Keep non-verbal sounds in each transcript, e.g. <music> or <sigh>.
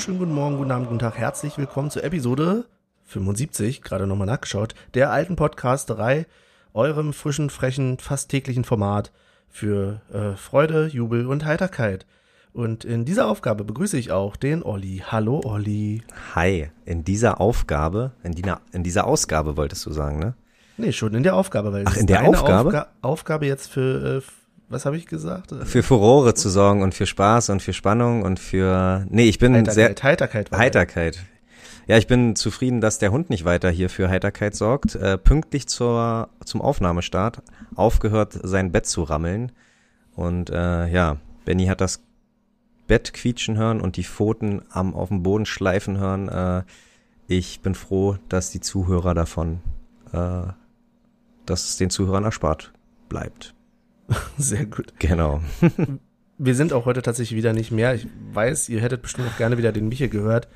wunderschönen guten Morgen, guten Abend, guten Tag. Herzlich willkommen zur Episode 75, gerade nochmal nachgeschaut, der alten Podcasterei, eurem frischen, frechen, fast täglichen Format für äh, Freude, Jubel und Heiterkeit. Und in dieser Aufgabe begrüße ich auch den Olli. Hallo Olli. Hi, in dieser Aufgabe, in, die, in dieser Ausgabe wolltest du sagen, ne? Nee, schon in der Aufgabe, weil Ach, in der Aufgabe? Aufga Aufgabe jetzt für, äh, was habe ich gesagt? Für Furore zu sorgen und für Spaß und für Spannung und für, nee, ich bin Heiterkeit, sehr, Heiterkeit. Heiterkeit. Ja, ich bin zufrieden, dass der Hund nicht weiter hier für Heiterkeit sorgt. Äh, pünktlich zur, zum Aufnahmestart aufgehört, sein Bett zu rammeln. Und äh, ja, Benny hat das Bett quietschen hören und die Pfoten am auf dem Boden schleifen hören. Äh, ich bin froh, dass die Zuhörer davon, äh, dass es den Zuhörern erspart bleibt. <laughs> Sehr gut. Genau. <laughs> Wir sind auch heute tatsächlich wieder nicht mehr. Ich weiß, ihr hättet bestimmt auch gerne wieder den Michel gehört.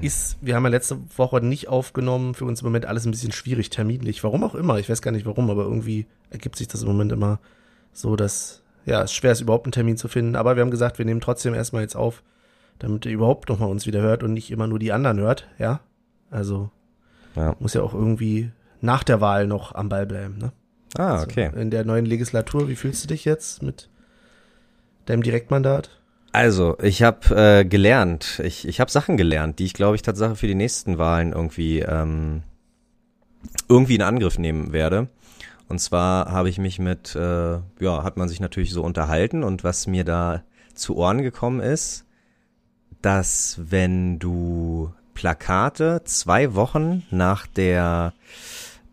Ist, wir haben ja letzte Woche nicht aufgenommen, für uns im Moment alles ein bisschen schwierig, terminlich. Warum auch immer, ich weiß gar nicht warum, aber irgendwie ergibt sich das im Moment immer so, dass, ja, es schwer ist, überhaupt einen Termin zu finden. Aber wir haben gesagt, wir nehmen trotzdem erstmal jetzt auf, damit ihr überhaupt nochmal uns wieder hört und nicht immer nur die anderen hört, ja. Also, Ja. muss ja auch irgendwie nach der Wahl noch am Ball bleiben, ne? Ah, okay. So, in der neuen Legislatur, wie fühlst du dich jetzt mit deinem Direktmandat? Also, ich habe äh, gelernt, ich, ich habe Sachen gelernt, die ich glaube ich tatsächlich für die nächsten Wahlen irgendwie ähm, irgendwie in Angriff nehmen werde. Und zwar habe ich mich mit, äh, ja, hat man sich natürlich so unterhalten und was mir da zu Ohren gekommen ist, dass wenn du Plakate zwei Wochen nach der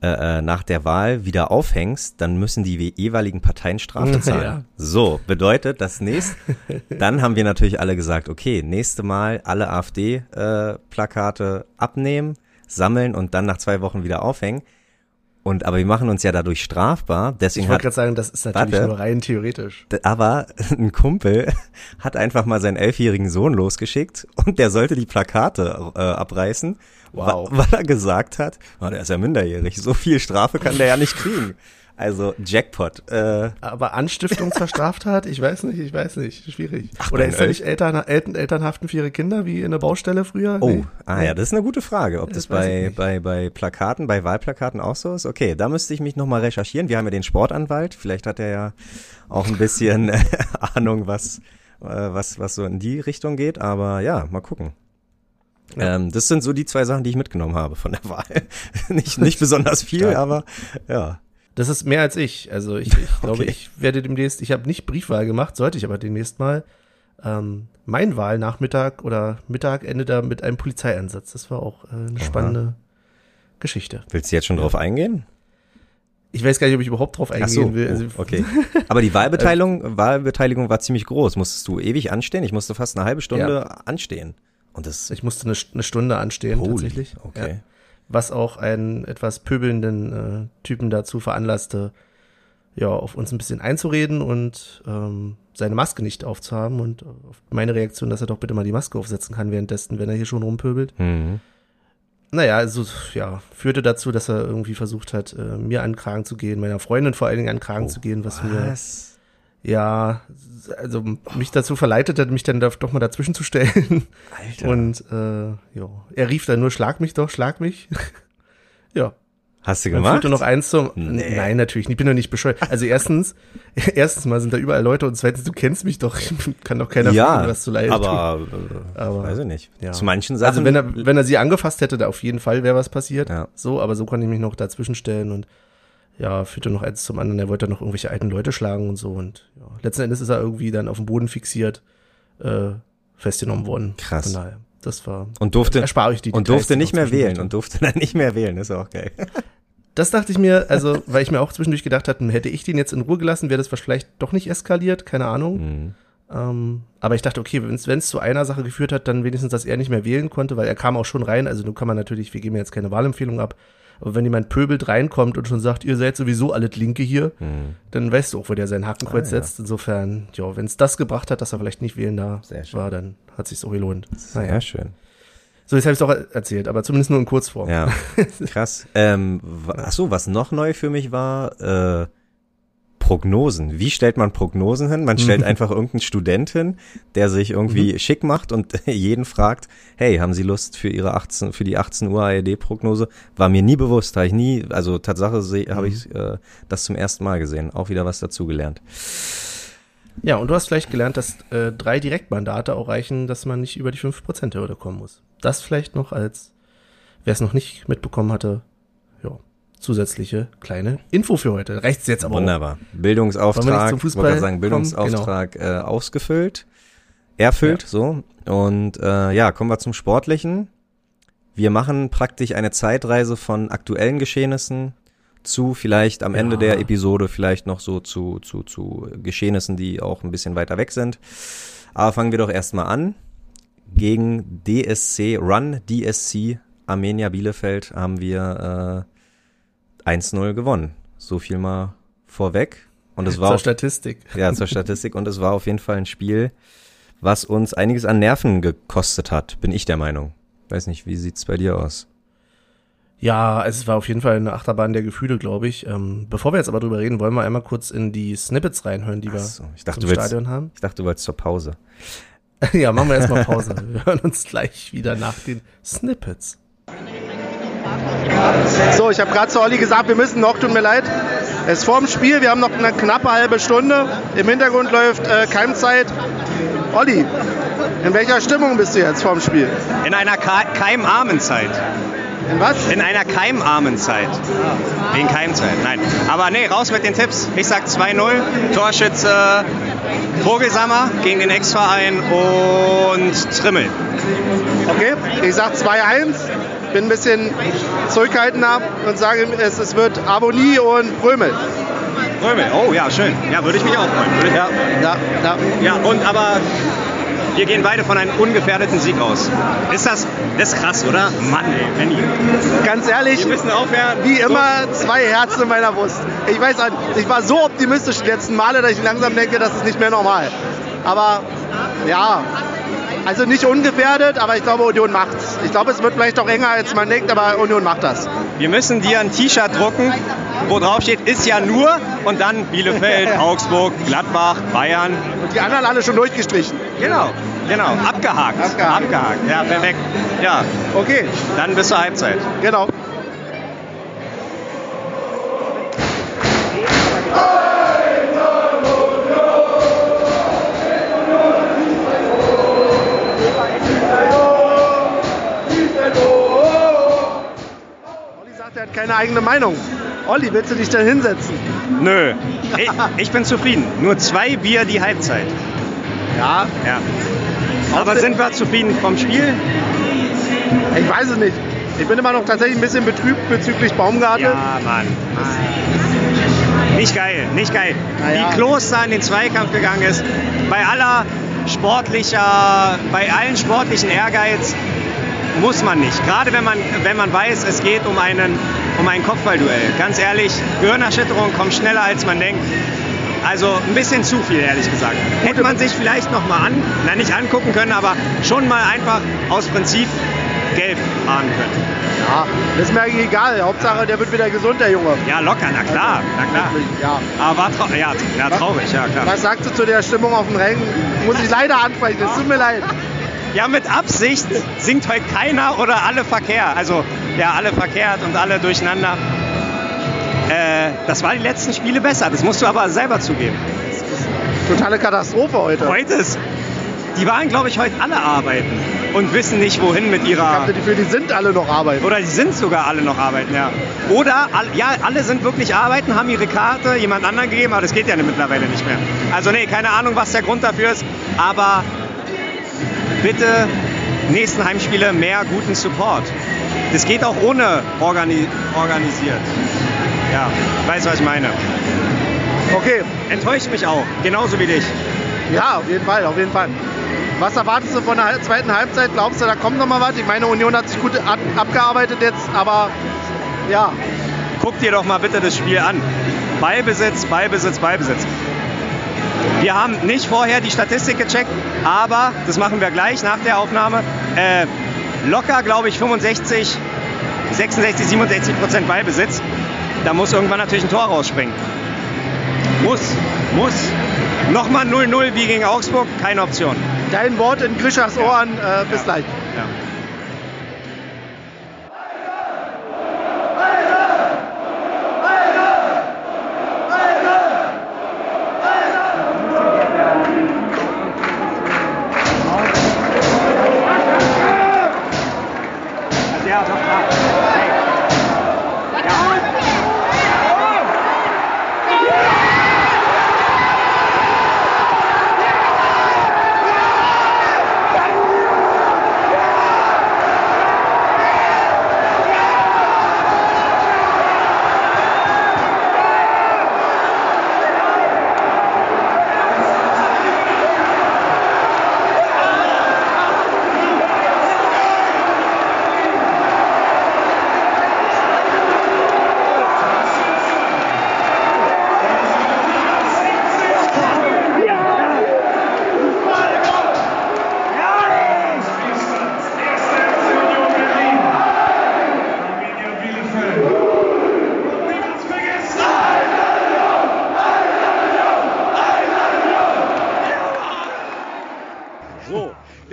äh, äh, nach der Wahl wieder aufhängst, dann müssen die jeweiligen Parteien Strafe zahlen. Ja. So, bedeutet das nächste, <laughs> dann haben wir natürlich alle gesagt, okay, nächste Mal alle AfD-Plakate abnehmen, sammeln und dann nach zwei Wochen wieder aufhängen. Und aber wir machen uns ja dadurch strafbar, deswegen Ich wollte gerade sagen, das ist natürlich Warte. nur rein theoretisch. Aber <laughs> ein Kumpel hat einfach mal seinen elfjährigen Sohn losgeschickt und der sollte die Plakate äh, abreißen, Wow. weil er gesagt hat, oh, der ist ja minderjährig, so viel Strafe kann der ja nicht kriegen. Also Jackpot. Äh, Aber Anstiftung zur Straftat, ich weiß nicht, ich weiß nicht, schwierig. Ach, Oder ist er nicht Eltern, Eltern, Elternhaften für ihre Kinder, wie in der Baustelle früher? oh, Nee. ah ja, das ist eine gute Frage, ob das, Das bei, bei, bei Plakaten, bei Wahlplakaten auch so ist. Okay, da müsste ich mich nochmal recherchieren. Wir haben ja den Sportanwalt, vielleicht hat er ja auch ein bisschen <laughs> Ahnung, was, äh, was, was so in die Richtung geht, aber ja, mal gucken. Ja. Ähm, das sind so die zwei Sachen, die ich mitgenommen habe von der <laughs> Wahl. nicht, nicht besonders viel, aber ja. Das ist mehr als ich. Also ich, ich <laughs> glaube, ich werde demnächst, ich habe nicht Briefwahl gemacht, sollte ich aber demnächst mal. Ähm, mein Wahlnachmittag oder Mittag endet da mit einem Polizeieinsatz. Das war auch äh, eine Aha. spannende Geschichte. Willst du jetzt schon drauf eingehen? Ich weiß gar nicht, ob ich überhaupt drauf eingehen so, will. oh, Also, okay. <laughs> Aber die Wahlbeteiligung, Wahlbeteiligung war ziemlich groß. Musstest du ewig anstehen? Ich musste fast eine halbe Stunde anstehen. Und das Ich musste eine, eine Stunde anstehen, holy, tatsächlich. Okay. Ja. Was auch einen etwas pöbelnden äh, Typen dazu veranlasste, ja, auf uns ein bisschen einzureden und ähm, seine Maske nicht aufzuhaben und auf meine Reaktion, dass er doch bitte mal die Maske aufsetzen kann währenddessen, wenn er hier schon rumpöbelt. Mhm. Naja, also ja, führte dazu, dass er irgendwie versucht hat, äh, mir an den Kragen zu gehen, meiner Freundin vor allen Dingen an den Kragen zu gehen, was, mir Was? Ja, also mich dazu verleitet hat, mich dann da doch mal dazwischen zu stellen. Alter. Und äh, ja, er rief dann nur, schlag mich doch, schlag mich. <laughs> ja. Hast du Dann gemacht? führte noch eins zum. Nee. Nein, natürlich nicht. Ich bin doch nicht bescheuert. Also erstens, <laughs> erstens mal sind da überall Leute und zweitens, du kennst mich doch. Kann doch keiner ja, was zu leid tun. aber, äh, <laughs> Aber- weiß ich nicht. ja. Zu manchen Sachen. Also wenn er, wenn er sie angefasst hätte, da auf jeden Fall wäre was passiert. Ja. So, aber so konnte ich mich noch dazwischen stellen und ja, führte noch eins zum anderen. Er wollte noch irgendwelche alten Leute schlagen und so. Und ja, letzten Endes ist er irgendwie dann auf dem Boden fixiert, äh, festgenommen worden. Krass. Von daher, das war. und durfte, erspare ich die und durfte nicht mehr wählen dann. und durfte dann nicht mehr wählen. Ist auch geil. <laughs> Das dachte ich mir, also, weil ich mir auch zwischendurch gedacht hatte, hätte ich den jetzt in Ruhe gelassen, wäre das vielleicht doch nicht eskaliert, keine Ahnung. Mhm. Ähm, aber ich dachte, okay, wenn es zu einer Sache geführt hat, dann wenigstens, dass er nicht mehr wählen konnte, weil er kam auch schon rein. Also, nun kann man natürlich, wir geben jetzt keine Wahlempfehlung ab, aber wenn jemand pöbelt reinkommt und schon sagt, ihr seid sowieso alle Linke hier, Mhm. dann weißt du auch, wo der sein Hakenkreuz Ah, ja. setzt. Insofern, ja, wenn es das gebracht hat, dass er vielleicht nicht wählen da Sehr schön. war, dann hat sich's auch gelohnt. Sehr Naja. schön. So, jetzt habe ich es auch erzählt, aber zumindest nur in Kurzform. Ja, <laughs> krass. ähm, ach so, was noch neu für mich war, äh, Prognosen. Wie stellt man Prognosen hin? Man stellt einfach irgendeinen Student hin, der sich irgendwie mhm. schick macht und <laughs> jeden fragt, hey, haben Sie Lust für Ihre 18, für die 18 Uhr ARD-Prognose? War mir nie bewusst, habe ich nie, also Tatsache mhm. habe ich äh, das zum ersten Mal gesehen. Auch wieder was dazugelernt. Ja, und du hast vielleicht gelernt, dass äh, drei Direktmandate auch reichen, dass man nicht über die 5%-Hürde kommen muss. Das vielleicht noch als, wer es noch nicht mitbekommen hatte, zusätzliche kleine Info für heute. Reicht's jetzt aber Wunderbar. Auch. Bildungsauftrag, ich wollte sagen, Bildungsauftrag genau. äh, ausgefüllt, erfüllt, ja. so. Und äh, ja, kommen wir zum Sportlichen. Wir machen praktisch eine Zeitreise von aktuellen Geschehnissen zu vielleicht am ja. Ende der Episode vielleicht noch so zu, zu, zu Geschehnissen, die auch ein bisschen weiter weg sind. Aber fangen wir doch erstmal an. Gegen DSC, Run DSC Armenia Bielefeld haben wir äh, 1-0 gewonnen. So viel mal vorweg. Und es war zur Statistik. Ja, zur Statistik. Und es war auf jeden Fall ein Spiel, was uns einiges an Nerven gekostet hat, bin ich der Meinung. Weiß nicht, wie sieht's bei dir aus? Ja, es war auf jeden Fall eine Achterbahn der Gefühle, glaube ich. Ähm, bevor wir jetzt aber drüber reden, wollen wir einmal kurz in die Snippets reinhören, die wir so, ich dachte, im du Stadion willst, haben. Ich dachte, du wolltest zur Pause. <laughs> ja, machen wir erstmal Pause. wir hören uns gleich wieder nach den Snippets. So, ich habe gerade zu Olli gesagt, wir müssen noch, tut mir leid. Es ist vorm Spiel, wir haben noch eine knappe halbe Stunde. Im Hintergrund läuft äh, Keimzeit. Olli, in welcher Stimmung bist du jetzt vorm Spiel? In einer keimarmen Zeit. In was? In einer keimarmen Zeit. Wegen Keimzeit, nein. Aber nee, raus mit den Tipps. Ich sag 2-0, Torschütze Vogelsammer gegen den Ex-Verein und Trimmel. Okay, ich sag 2-1, bin ein bisschen zurückhaltender und sage, es, es wird Abonnie und Brömel. Brömel, oh ja, schön. Ja, würde ich mich auch freuen. Ja, ja, ja. Ja, und aber wir gehen beide von einem ungefährdeten Sieg aus. Ist das, das ist krass, oder? Mann, ey, Benny. Ganz ehrlich, wir müssen aufhören. wie immer zwei Herzen in meiner Brust. Ich weiß, ich war so optimistisch die letzten Male, dass ich langsam denke, das ist nicht mehr normal. Aber ja, also nicht ungefährdet, aber ich glaube, Union macht's. Ich glaube, es wird vielleicht auch enger, als man denkt, aber Union macht das. Wir müssen dir ein T-Shirt drucken, wo drauf steht, ist ja nur und dann Bielefeld, <laughs> Augsburg, Gladbach, Bayern. Und die anderen alle schon durchgestrichen. Genau, genau, abgehakt. Abgehakt. abgehakt. Ja, perfekt. Ja, okay. Dann bis zur Halbzeit. Genau. Keine eigene Meinung. Olli, willst du dich denn hinsetzen? Nö, ich, ich bin zufrieden. Nur zwei Bier die Halbzeit. Ja. Ja. Aber sind wir zufrieden vom Spiel? Ich weiß es nicht. Ich bin immer noch tatsächlich ein bisschen betrübt bezüglich Baumgartel. Ja, Mann. Nicht geil, nicht geil. Ja. Wie Klos da in den Zweikampf gegangen ist, bei aller sportlicher, bei allen sportlichen Ehrgeiz muss man nicht. Gerade wenn man, wenn man weiß, es geht um einen um ein Kopfballduell. Ganz ehrlich, Gehirnerschütterung kommt schneller als man denkt. Also ein bisschen zu viel, ehrlich gesagt. Hätte man sich vielleicht noch mal an, na nicht angucken können, aber schon mal einfach aus Prinzip gelb ahnen können. Ja, ist mir eigentlich egal. Hauptsache, der wird wieder gesund, der Junge. Ja, locker, na klar, na klar. Ja. Aber war trau ja, ja, traurig, ja klar. Was sagst du zu der Stimmung auf dem Rängen? Muss ich leider ansprechen, es tut mir leid. Ja, mit Absicht singt heute keiner oder alle verkehrt. Also, ja, alle verkehrt und alle durcheinander. Äh, das war die letzten Spiele besser. Das musst du aber selber zugeben. Totale Katastrophe heute. Heute ist. Die waren, glaube ich, heute alle arbeiten und wissen nicht, wohin mit ihrer. Ich habe Gefühl, die sind alle noch arbeiten. Oder die sind sogar alle noch arbeiten, ja. Oder, ja, alle sind wirklich arbeiten, haben ihre Karte jemand anderen gegeben, aber das geht ja mittlerweile nicht mehr. Also, nee, keine Ahnung, was der Grund dafür ist, aber bitte nächsten Heimspiele mehr guten Support. Das geht auch ohne organi organisiert. Ja, weißt du, was ich meine? Okay. Enttäuscht mich auch, genauso wie dich. Ja, auf jeden Fall, auf jeden Fall. Was erwartest du von der zweiten Halbzeit? Glaubst du, da kommt noch mal was? Ich meine, Union hat sich gut ab abgearbeitet jetzt, aber ja. Guck dir doch mal bitte das Spiel an. Ballbesitz, Ballbesitz, Ballbesitz. Wir haben nicht vorher die Statistik gecheckt, aber das machen wir gleich nach der Aufnahme. Äh, locker, glaube ich, 65, 66, 67 Prozent Ballbesitz. Da muss irgendwann natürlich ein Tor rausspringen. Muss, muss. Nochmal 0-0 wie gegen Augsburg, keine Option. Dein Wort in Grischers Ohren. Äh, bis gleich. Ja. Ja,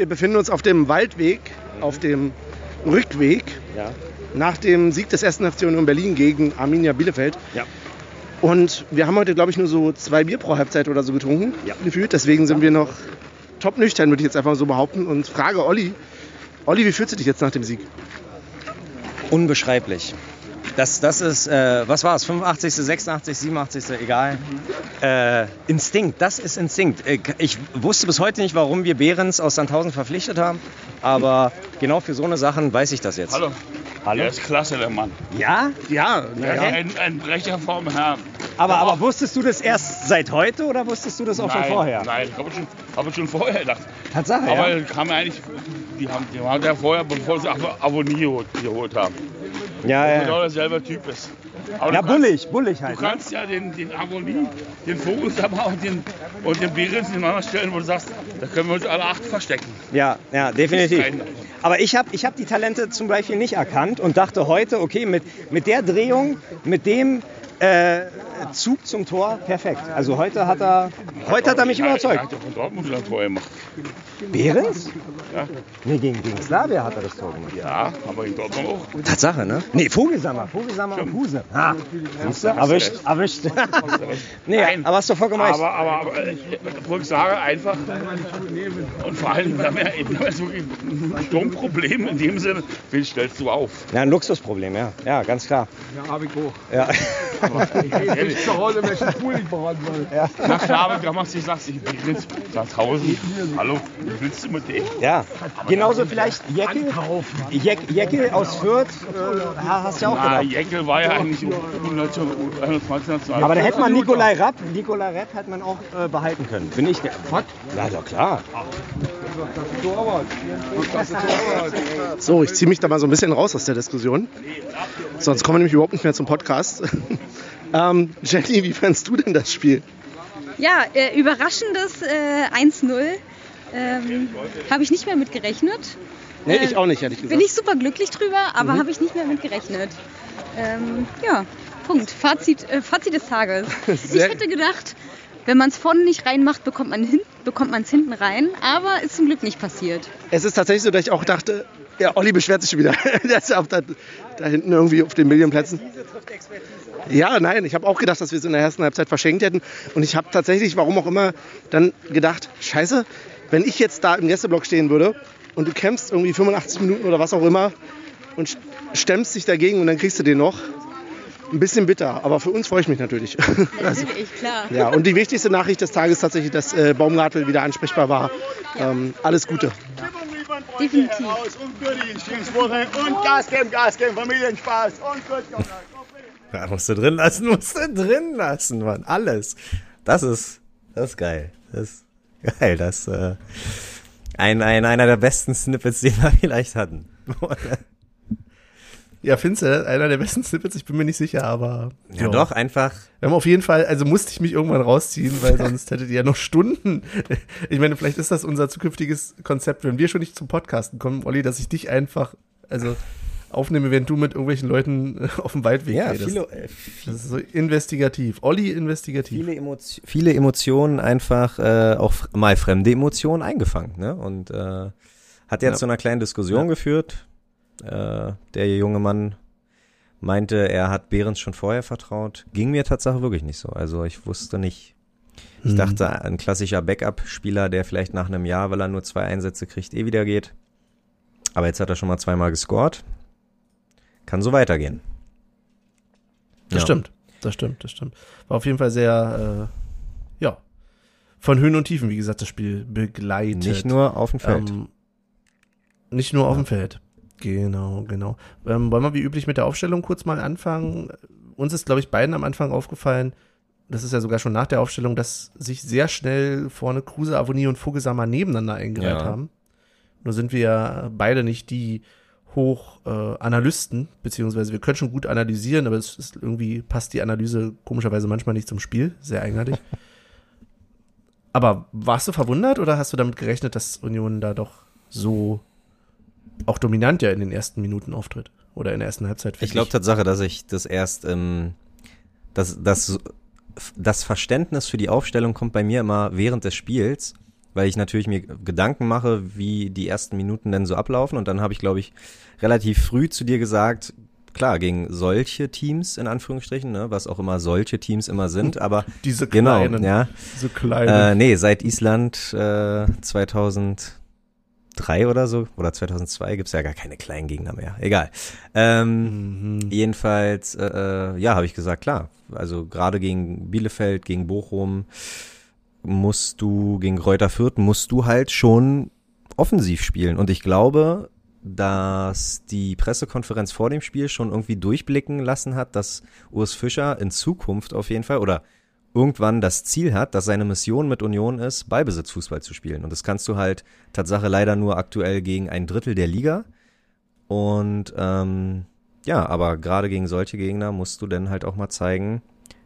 Wir befinden uns auf dem Waldweg, auf dem Rückweg Ja. nach dem Sieg des 1. FC Union Berlin gegen Arminia Bielefeld. Ja. Und wir haben heute, glaube ich, nur so zwei Bier pro Halbzeit oder so getrunken, Ja. gefühlt. Deswegen sind wir noch top nüchtern, würde ich jetzt einfach so behaupten. Und frage Olli, Olli, wie fühlst du dich jetzt nach dem Sieg? Unbeschreiblich. Das, das ist, äh, was war es? 85., 86., 87., egal. Äh, Instinkt, das ist Instinkt. Äh, Ich wusste bis heute nicht, warum wir Behrens aus Sandhausen verpflichtet haben, aber genau für so eine Sachen weiß ich das jetzt. Hallo. Hallo? Der ist klasse, der Mann. Ja? Ja, ist ein, ein Brecher vom Herrn. Aber, aber wusstest du das erst seit heute oder wusstest du das auch nein, schon vorher? Nein, habe ich, schon- hab schon vorher gedacht. Tatsache, Aber ja? kam ja eigentlich, die haben, die haben ja vorher, bevor sie Abo- Abonnie geholt, geholt haben. Ja, Genau ja. derselbe Typ ist. Aber Ja, bullig, bullig halt. Du ne? kannst ja den, den Abonnie, den Vogelsammer und den, und den Behrens nebeneinander stellen, wo du sagst, da können wir uns alle acht verstecken. Ja, ja, definitiv. Aber ich habe ich hab die Talente zum Beispiel nicht erkannt und dachte heute, okay, mit, mit der Drehung, mit dem äh, Zug zum Tor, perfekt. Also heute hat er, heute hat er mich überzeugt. Er hat doch von Dortmund ein Tor gemacht. Behrens? Ja. Nee, gegen, gegen Slavia hat er das Tor gemacht. Ja, aber in Dortmund auch. Tatsache, ne? Nee, Vogelsammer, Vogelsammer und Huse. Ah, siehst du? Erwischt, erwischt. <laughs> nee, Nein. aber hast du vollkommen recht. Aber, aber, aber ich, ich sage einfach, und vor allem, wir haben ja, jetzt wirklich ein Sturmproblem in dem Sinne, wen stellst du auf? Ja, ein Luxusproblem, ja. Ja, ganz klar. Ja, hab ich auch. Ja. <laughs> Ehrlich. Zu Hause ich Pool nicht behandeln. Na klar, aber damals ich sagst, ich bin jetzt Sandhausen. Hallo, wie willst du mit dem? Ja, genauso vielleicht Jeckel, Jeck, Jeckel aus Fürth, äh, hast du ja auch Na, gedacht. Jeckel war ja eigentlich 21 National. Aber da hätte man Nikolai Rapp, Nikolai Rapp hätte man auch äh, behalten können. Bin ich der. Was? Ja, doch klar. So, ich ziehe mich da mal so ein bisschen raus aus der Diskussion. Sonst kommen wir nämlich überhaupt nicht mehr zum Podcast. <laughs> ähm, Jenny, wie fandst du denn das Spiel? Ja, äh, überraschendes äh, 1-0. Ähm, habe ich nicht mehr mit gerechnet. Nee, ich auch nicht, ehrlich gesagt. Bin ich super glücklich drüber, aber habe ich nicht mehr mit gerechnet. Ähm, ja, Punkt. Fazit, äh, Fazit des Tages. <laughs> Ich Sehr- hätte gedacht, wenn man es vorne nicht reinmacht, bekommt man hin, bekommt man es hinten rein, aber ist zum Glück nicht passiert. Es ist tatsächlich so, dass ich auch dachte, ja, Olli beschwert sich schon wieder. <laughs> da, hinten irgendwie auf den Millionplätzen. Ja, nein, ich habe auch gedacht, dass wir es in der ersten Halbzeit verschenkt hätten. Und ich habe tatsächlich, warum auch immer, dann gedacht, scheiße, wenn ich jetzt da im Gästeblock stehen würde und du kämpfst irgendwie 85 Minuten oder was auch immer und st- stemmst dich dagegen und dann kriegst du den noch. Ein bisschen bitter, aber für uns freue ich mich natürlich. <laughs> Also, Natürlich, klar. ja, und die wichtigste Nachricht des Tages tatsächlich, dass äh, Baumgartel wieder ansprechbar war. Ähm, alles Gute. Definitiv. Und Goodies, schönes Wochenende und Gas geben, Gas geben, Familienspaß und gut. Ja, musst du drin lassen, <laughs> musst du drin lassen, Mann. Alles. Das ist, das ist geil. Das ist geil. Das äh, ein, ein, einer der besten Snippets, <laughs> die wir vielleicht hatten. Ja, findest du, einer der besten Snippets, ich bin mir nicht sicher, aber. ja, doch, einfach. Wir haben auf jeden Fall, also musste ich mich irgendwann rausziehen, weil <laughs> sonst hättet ihr ja noch Stunden. Ich meine, vielleicht ist das unser zukünftiges Konzept, wenn wir schon nicht zum Podcasten kommen, Olli, dass ich dich einfach, also aufnehme, während du mit irgendwelchen Leuten <laughs> auf dem Waldweg Ja, redest. viele, äh, das ist so investigativ. Olli investigativ. viele, Emotio viele Emotionen einfach, äh, auch mal fremde Emotionen eingefangen, ne? Und äh, hat jetzt Ja. zu einer kleinen Diskussion Ja. geführt. Äh, der junge Mann meinte, er hat Behrens schon vorher vertraut. Ging mir tatsächlich wirklich nicht so. Also ich wusste nicht. Ich Mhm. dachte, ein klassischer Backup-Spieler, der vielleicht nach einem Jahr, weil er nur zwei Einsätze kriegt, eh wieder geht. Aber jetzt hat er schon mal zweimal gescored. Kann so weitergehen. Das Ja. stimmt. Das stimmt, das stimmt. War auf jeden Fall sehr, äh, ja, von Höhen und Tiefen, wie gesagt, das Spiel begleitet. Nicht nur auf dem Feld. Ähm, nicht nur auf dem Feld. Genau, genau. Ähm, wollen wir wie üblich mit der Aufstellung kurz mal anfangen? Uns ist, glaube ich, beiden am Anfang aufgefallen, das ist ja sogar schon nach der Aufstellung, dass sich sehr schnell vorne Kruse, Avonie und Vogelsammer nebeneinander eingereiht Ja. haben. Nur sind wir ja beide nicht die Hochanalysten, äh, beziehungsweise wir können schon gut analysieren, aber es ist irgendwie passt die Analyse komischerweise manchmal nicht zum Spiel. Sehr eigenartig. <laughs> aber warst du verwundert oder hast du damit gerechnet, dass Union da doch so auch dominant ja in den ersten Minuten auftritt? Oder in der ersten Halbzeit? Ich glaube Tatsache, dass ich das erst, ähm, das, das, das Verständnis für die Aufstellung kommt bei mir immer während des Spiels, weil ich natürlich mir Gedanken mache, wie die ersten Minuten denn so ablaufen. Und dann habe ich, glaube ich, relativ früh zu dir gesagt, klar, gegen solche Teams, in Anführungsstrichen, ne, was auch immer solche Teams immer sind, <laughs> aber diese genau, kleinen, ja. so kleinen. Äh, nee, seit Island äh, 2003 oder so, oder 2002 gibt's ja gar keine kleinen Gegner mehr. Egal. Ähm, Mhm. Jedenfalls, äh, äh, ja, habe ich gesagt, klar. Also gerade gegen Bielefeld, gegen Bochum musst du, gegen Kräuter Fürth musst du halt schon offensiv spielen. Und ich glaube, dass die Pressekonferenz vor dem Spiel schon irgendwie durchblicken lassen hat, dass Urs Fischer in Zukunft auf jeden Fall oder irgendwann das Ziel hat, dass seine Mission mit Union ist, Ballbesitzfußball zu spielen. Und das kannst du halt Tatsache leider nur aktuell gegen ein Drittel der Liga. Und ähm, ja, aber gerade gegen solche Gegner musst du dann halt auch mal zeigen,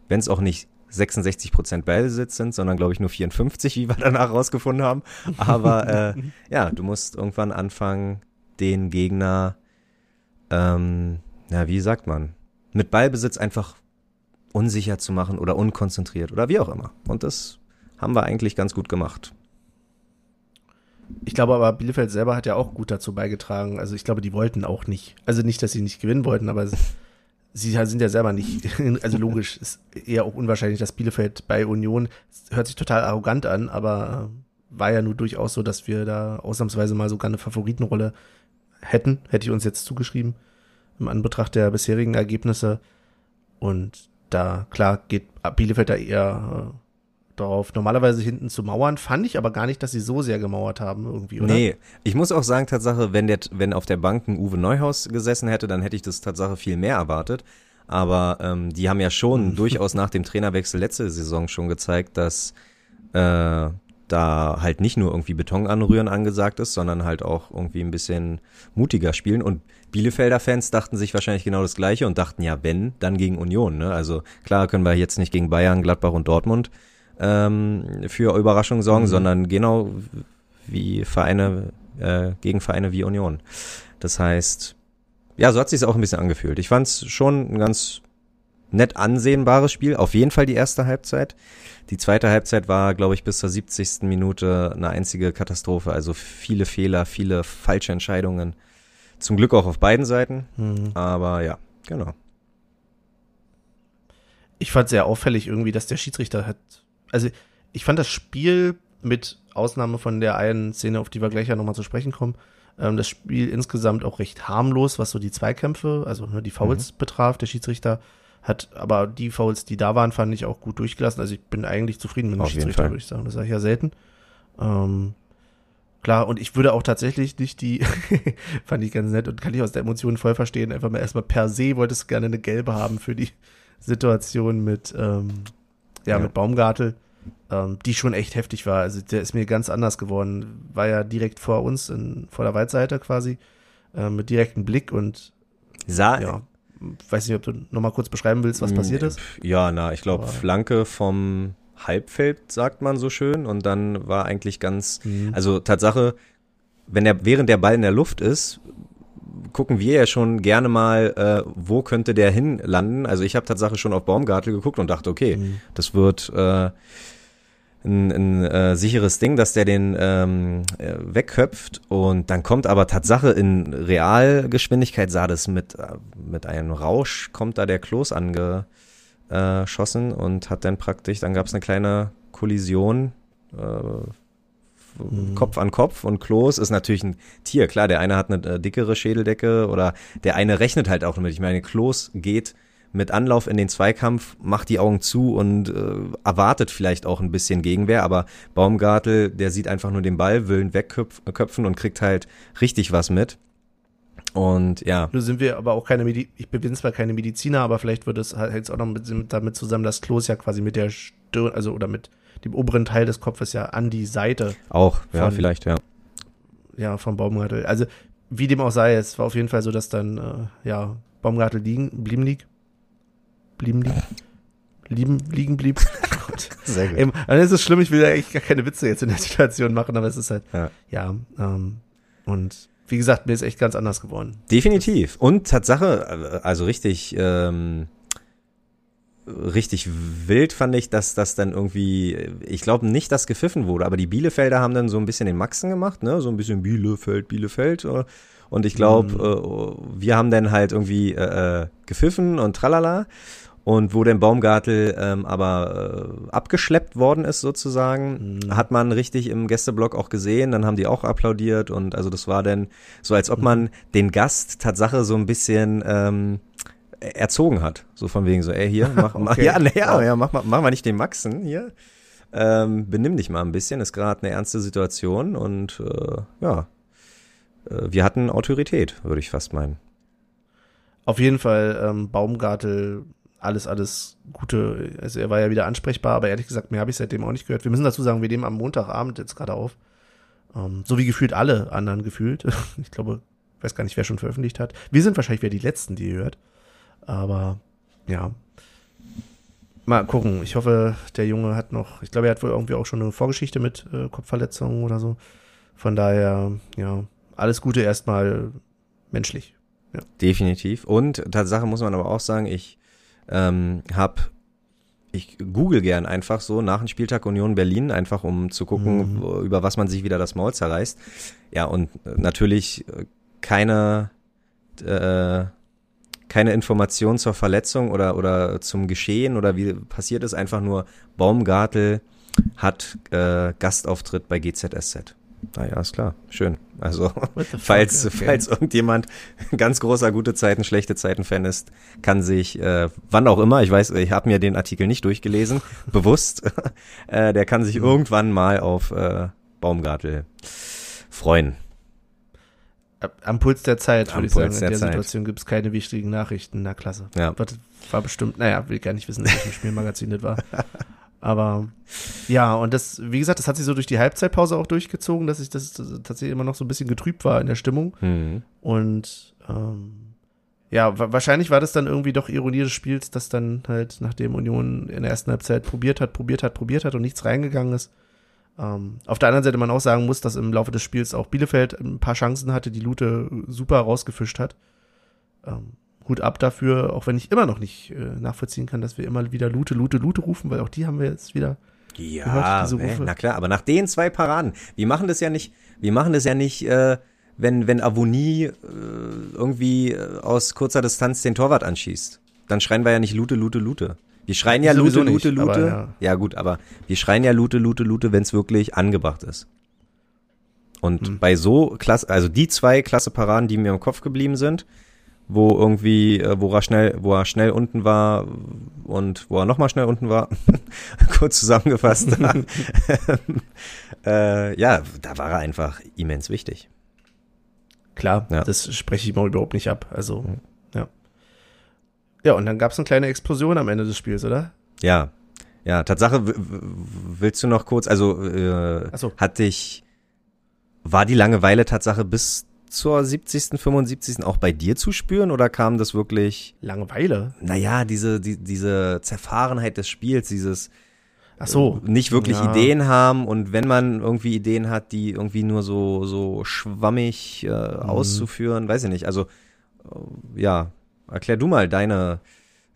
wenn es auch nicht 66 Prozent Ballbesitz sind, sondern glaube ich nur 54, wie wir danach rausgefunden haben. Aber äh, <laughs> ja, du musst irgendwann anfangen, den Gegner, ähm, na, wie sagt man, mit Ballbesitz einfach unsicher zu machen oder unkonzentriert oder wie auch immer. Und das haben wir eigentlich ganz gut gemacht. Ich glaube aber, Bielefeld selber hat ja auch gut dazu beigetragen. Also ich glaube, die wollten auch nicht. Also nicht, dass sie nicht gewinnen wollten, aber sie sind ja selber nicht. <laughs> Also logisch, ist eher auch unwahrscheinlich, dass Bielefeld bei Union, hört sich total arrogant an, aber war ja nur durchaus so, dass wir da ausnahmsweise mal sogar eine Favoritenrolle hätten, hätte ich uns jetzt zugeschrieben, im Anbetracht der bisherigen Ergebnisse. Und da, klar, geht Bielefeld da eher äh, darauf, normalerweise hinten zu mauern. Fand ich aber gar nicht, dass sie so sehr gemauert haben irgendwie, oder? Nee, ich muss auch sagen, Tatsache, wenn, der, wenn auf der Bank ein Uwe Neuhaus gesessen hätte, dann hätte ich das Tatsache viel mehr erwartet. Aber ähm, die haben ja schon <laughs> durchaus nach dem Trainerwechsel letzte Saison schon gezeigt, dass äh, da halt nicht nur irgendwie Beton anrühren angesagt ist, sondern halt auch irgendwie ein bisschen mutiger spielen. Und Bielefelder Fans dachten sich wahrscheinlich genau das Gleiche und dachten, ja, wenn, dann gegen Union. Ne? Also klar können wir jetzt nicht gegen Bayern, Gladbach und Dortmund ähm, für Überraschungen sorgen, Mhm. sondern genau wie Vereine, äh, gegen Vereine wie Union. Das heißt, ja, so hat sich auch ein bisschen angefühlt. Ich fand es schon ein ganz nett ansehnbares Spiel. Auf jeden Fall die erste Halbzeit. Die zweite Halbzeit war, glaube ich, bis zur 70. Minute eine einzige Katastrophe. Also viele Fehler, viele falsche Entscheidungen. Zum Glück auch auf beiden Seiten. Mhm. Aber ja, genau. Ich fand sehr auffällig irgendwie, dass der Schiedsrichter hat. Also, ich fand das Spiel mit Ausnahme von der einen Szene, auf die wir gleich ja nochmal zu sprechen kommen, ähm, das Spiel insgesamt auch recht harmlos, was so die Zweikämpfe, also ne, die Fouls betraf. Der Schiedsrichter hat aber die Fouls, die da waren, fand ich auch gut durchgelassen. Also ich bin eigentlich zufrieden mit dem Schiedsrichter, würde ich sagen. Das sage ich ja selten. Ähm, klar, und ich würde auch tatsächlich nicht die, <laughs> fand ich ganz nett und kann ich aus der Emotion voll verstehen, einfach mal erstmal per se wolltest du gerne eine gelbe haben für die Situation mit, ähm, ja, Ja. mit Baumgartel, ähm, die schon echt heftig war. Also der ist mir ganz anders geworden. War ja direkt vor uns, in, vor der Waldseite quasi, äh, mit direktem Blick und Sah, ja, weiß nicht, ob du nochmal kurz beschreiben willst, was passiert ist. Ja, na, ich glaube, Flanke vom Halbfeld, sagt man so schön. Und dann war eigentlich ganz, Mhm. also Tatsache, wenn der, während der Ball in der Luft ist, gucken wir ja schon gerne mal, äh, wo könnte der hinlanden. Also ich habe tatsächlich schon auf Baumgartel geguckt und dachte, okay, mhm. das wird äh, ein, ein äh, sicheres Ding, dass der den ähm, äh, wegköpft und dann kommt aber Tatsache in Realgeschwindigkeit sah das mit äh, mit einem Rausch kommt da der Klos angeschossen und hat dann praktisch dann gab es eine kleine Kollision äh, mhm. Kopf an Kopf und Klos ist natürlich ein Tier klar der eine hat eine äh, dickere Schädeldecke oder der eine rechnet halt auch damit ich meine Klos geht mit Anlauf in den Zweikampf, macht die Augen zu und äh, erwartet vielleicht auch ein bisschen Gegenwehr, aber Baumgartel, der sieht einfach nur den Ball, will ihn wegköpfen und kriegt halt richtig was mit. Und ja. Nur sind wir aber auch keine Medi ich bin zwar keine Mediziner, aber vielleicht wird es halt jetzt auch noch mit, damit zusammen, dass Klos ja quasi mit der Stirn, also oder mit dem oberen Teil des Kopfes ja an die Seite. Auch, ja, von, vielleicht, ja. Ja, vom Baumgartel. Also, wie dem auch sei, es war auf jeden Fall so, dass dann, äh, ja, Baumgartel liegen, blieben liegt blieben liegen. Lieben, liegen blieb. <laughs> Sehr gut. Eben, dann ist es schlimm, ich will ja eigentlich gar keine Witze jetzt in der Situation machen, aber es ist halt, ja, ja ähm, und wie gesagt, mir ist echt ganz anders geworden. Definitiv. Und Tatsache, also richtig, ähm, richtig wild fand ich, dass das dann irgendwie, ich glaube nicht, dass gepfiffen wurde, aber die Bielefelder haben dann so ein bisschen den Maxen gemacht, ne, so ein bisschen Bielefeld, Bielefeld. Und ich glaube, mhm. äh, wir haben dann halt irgendwie äh, äh gepfiffen und tralala. Und wo denn Baumgartel ähm, aber äh, abgeschleppt worden ist sozusagen, mhm. hat man richtig im Gästeblock auch gesehen, dann haben die auch applaudiert und also das war dann so, als ob mhm. man den Gast Tatsache so ein bisschen ähm, erzogen hat. So von wegen so, ey, hier, <laughs> mach, mach okay. ja, naja, wow. ja, mach, mach, mach mal nicht den Maxen hier. Ähm, benimm dich mal ein bisschen, ist gerade eine ernste Situation und äh, ja, äh, wir hatten Autorität, würde ich fast meinen. Auf jeden Fall, ähm, Baumgartel alles, alles Gute. Also er war ja wieder ansprechbar, aber ehrlich gesagt, mehr habe ich seitdem auch nicht gehört. Wir müssen dazu sagen, wir nehmen am Montagabend jetzt gerade auf. Ähm, so wie gefühlt alle anderen gefühlt. <laughs> ich glaube, ich weiß gar nicht, wer schon veröffentlicht hat. Wir sind wahrscheinlich wieder die Letzten, die ihr hört. Aber ja. Mal gucken. Ich hoffe, der Junge hat noch, ich glaube, er hat wohl irgendwie auch schon eine Vorgeschichte mit äh, Kopfverletzungen oder so. Von daher, ja, alles Gute erstmal menschlich. Ja. Definitiv. Und Tatsache muss man aber auch sagen, ich ähm, habe ich google gern einfach so nach dem Spieltag Union Berlin, einfach um zu gucken, mhm. wo, über was man sich wieder das Maul zerreißt. Ja, und natürlich äh, keine, äh, keine Information zur Verletzung oder, oder zum Geschehen oder wie passiert ist, einfach nur Baumgartel hat äh, Gastauftritt bei GZSZ. Naja, ist klar. Schön. Also, falls, okay. falls irgendjemand ganz großer gute Zeiten, schlechte Zeiten-Fan ist, kann sich, äh, wann auch immer, ich weiß, ich habe mir den Artikel nicht durchgelesen, <laughs> bewusst, <laughs> äh, der kann sich mhm. irgendwann mal auf äh, Baumgartel freuen. Am Puls der Zeit, würde ich sagen. In der, der Situation gibt es keine wichtigen Nachrichten. Na, klasse. Ja. War bestimmt, naja, will gar nicht wissen, welches Spielmagazin das war. <laughs> Aber ja, und das, wie gesagt, das hat sich so durch die Halbzeitpause auch durchgezogen, dass ich das tatsächlich immer noch so ein bisschen getrübt war in der Stimmung. Mhm. Und ähm, ja, wahrscheinlich war das dann irgendwie doch Ironie des Spiels, dass dann halt, nachdem Union in der ersten Halbzeit probiert hat, probiert hat, probiert hat und nichts reingegangen ist. Ähm, auf der anderen Seite man auch sagen muss, dass im Laufe des Spiels auch Bielefeld ein paar Chancen hatte, die Lute super rausgefischt hat. Ähm, Hut ab dafür, auch wenn ich immer noch nicht äh, nachvollziehen kann, dass wir immer wieder Lute, Lute, Lute rufen, weil auch die haben wir jetzt wieder ja, gehört, diese Rufe. na klar, aber nach den zwei Paraden, wir machen das ja nicht, wir machen das ja nicht, äh, wenn, wenn Avonie äh, irgendwie äh, aus kurzer Distanz den Torwart anschießt. Dann schreien wir ja nicht Lute, Lute, Lute. Wir schreien ja Lute, Lute, nicht, Lute. Ja. ja. gut, aber wir schreien ja Lute, Lute, Lute, wenn es wirklich angebracht ist. Und hm. bei so klasse, also die zwei klasse Paraden, die mir im Kopf geblieben sind, wo irgendwie, äh, wo er schnell, wo er schnell unten war und wo er nochmal schnell unten war, <laughs> kurz zusammengefasst. <laughs> äh, ja, da war er einfach immens wichtig. Klar, ja. das spreche ich mal überhaupt nicht ab. Also, mhm. ja. Ja, und dann gab es eine kleine Explosion am Ende des Spiels, oder? Ja, ja, Tatsache, willst du noch kurz, also äh, so. hat dich, war die Langeweile Tatsache bis zur 70., 75. auch bei dir zu spüren oder kam das wirklich? Langeweile? Naja, diese, die, diese Zerfahrenheit des Spiels, dieses. Ach so. nicht wirklich Ja. Ideen haben und wenn man irgendwie Ideen hat, die irgendwie nur so, so schwammig äh, Mhm. auszuführen, weiß ich nicht. Also, äh, ja, erklär du mal deine,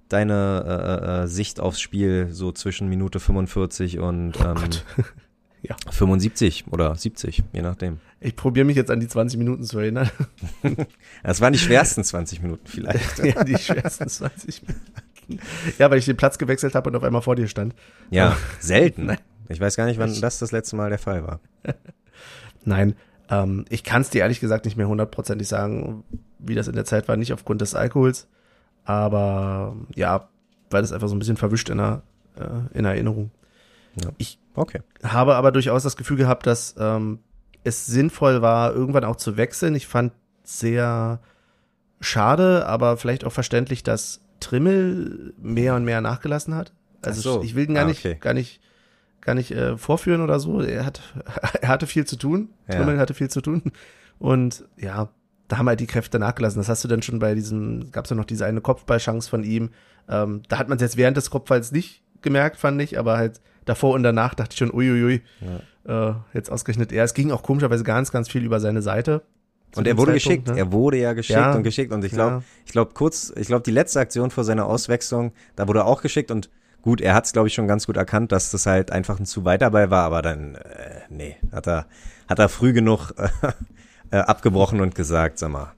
deine äh, äh, Sicht aufs Spiel so zwischen Minute 45 und ähm, Oh. <laughs> Ja. 75 oder 70, je nachdem. Ich probiere mich jetzt an die 20 Minuten zu erinnern. <laughs> Das waren die schwersten 20 Minuten vielleicht. <laughs> ja, die schwersten 20 Minuten. Ja, weil ich den Platz gewechselt habe und auf einmal vor dir stand. Ja, <laughs> selten. Nein. Ich weiß gar nicht, wann das das letzte Mal der Fall war. Nein, ähm, ich kann es dir ehrlich gesagt nicht mehr hundertprozentig sagen, wie das in der Zeit war, nicht aufgrund des Alkohols, aber ja, weil das einfach so ein bisschen verwischt in der, äh, in Erinnerung. Ja. Ich Okay. habe aber durchaus das Gefühl gehabt, dass ähm, es sinnvoll war, irgendwann auch zu wechseln. Ich fand sehr schade, aber vielleicht auch verständlich, dass Trimmel mehr und mehr nachgelassen hat. Also so. ich will ihn gar Ah, nicht, okay. gar nicht, gar nicht äh, vorführen oder so. Er hat, <laughs> er hatte viel zu tun. Ja. Trimmel hatte viel zu tun. Und ja, da haben halt die Kräfte nachgelassen. Das hast du dann schon bei diesem, gab es ja noch diese eine Kopfballchance von ihm. Ähm, da hat man es jetzt während des Kopfballs nicht gemerkt, fand ich, aber halt davor und danach dachte ich schon, uiuiui, äh, jetzt ausgerechnet er. Es ging auch komischerweise ganz, ganz viel über seine Seite. Und er wurde Zeitpunkt, geschickt. ne? Er wurde ja geschickt Ja. und geschickt. Und ich glaube, Ja. ich glaube kurz, ich glaube die letzte Aktion vor seiner Auswechslung, da wurde er auch geschickt und gut, er hat es glaube ich schon ganz gut erkannt, dass das halt einfach ein zu weiter Ball war, aber dann, äh, nee, hat er, hat er früh genug <laughs> äh, abgebrochen und gesagt, sag mal,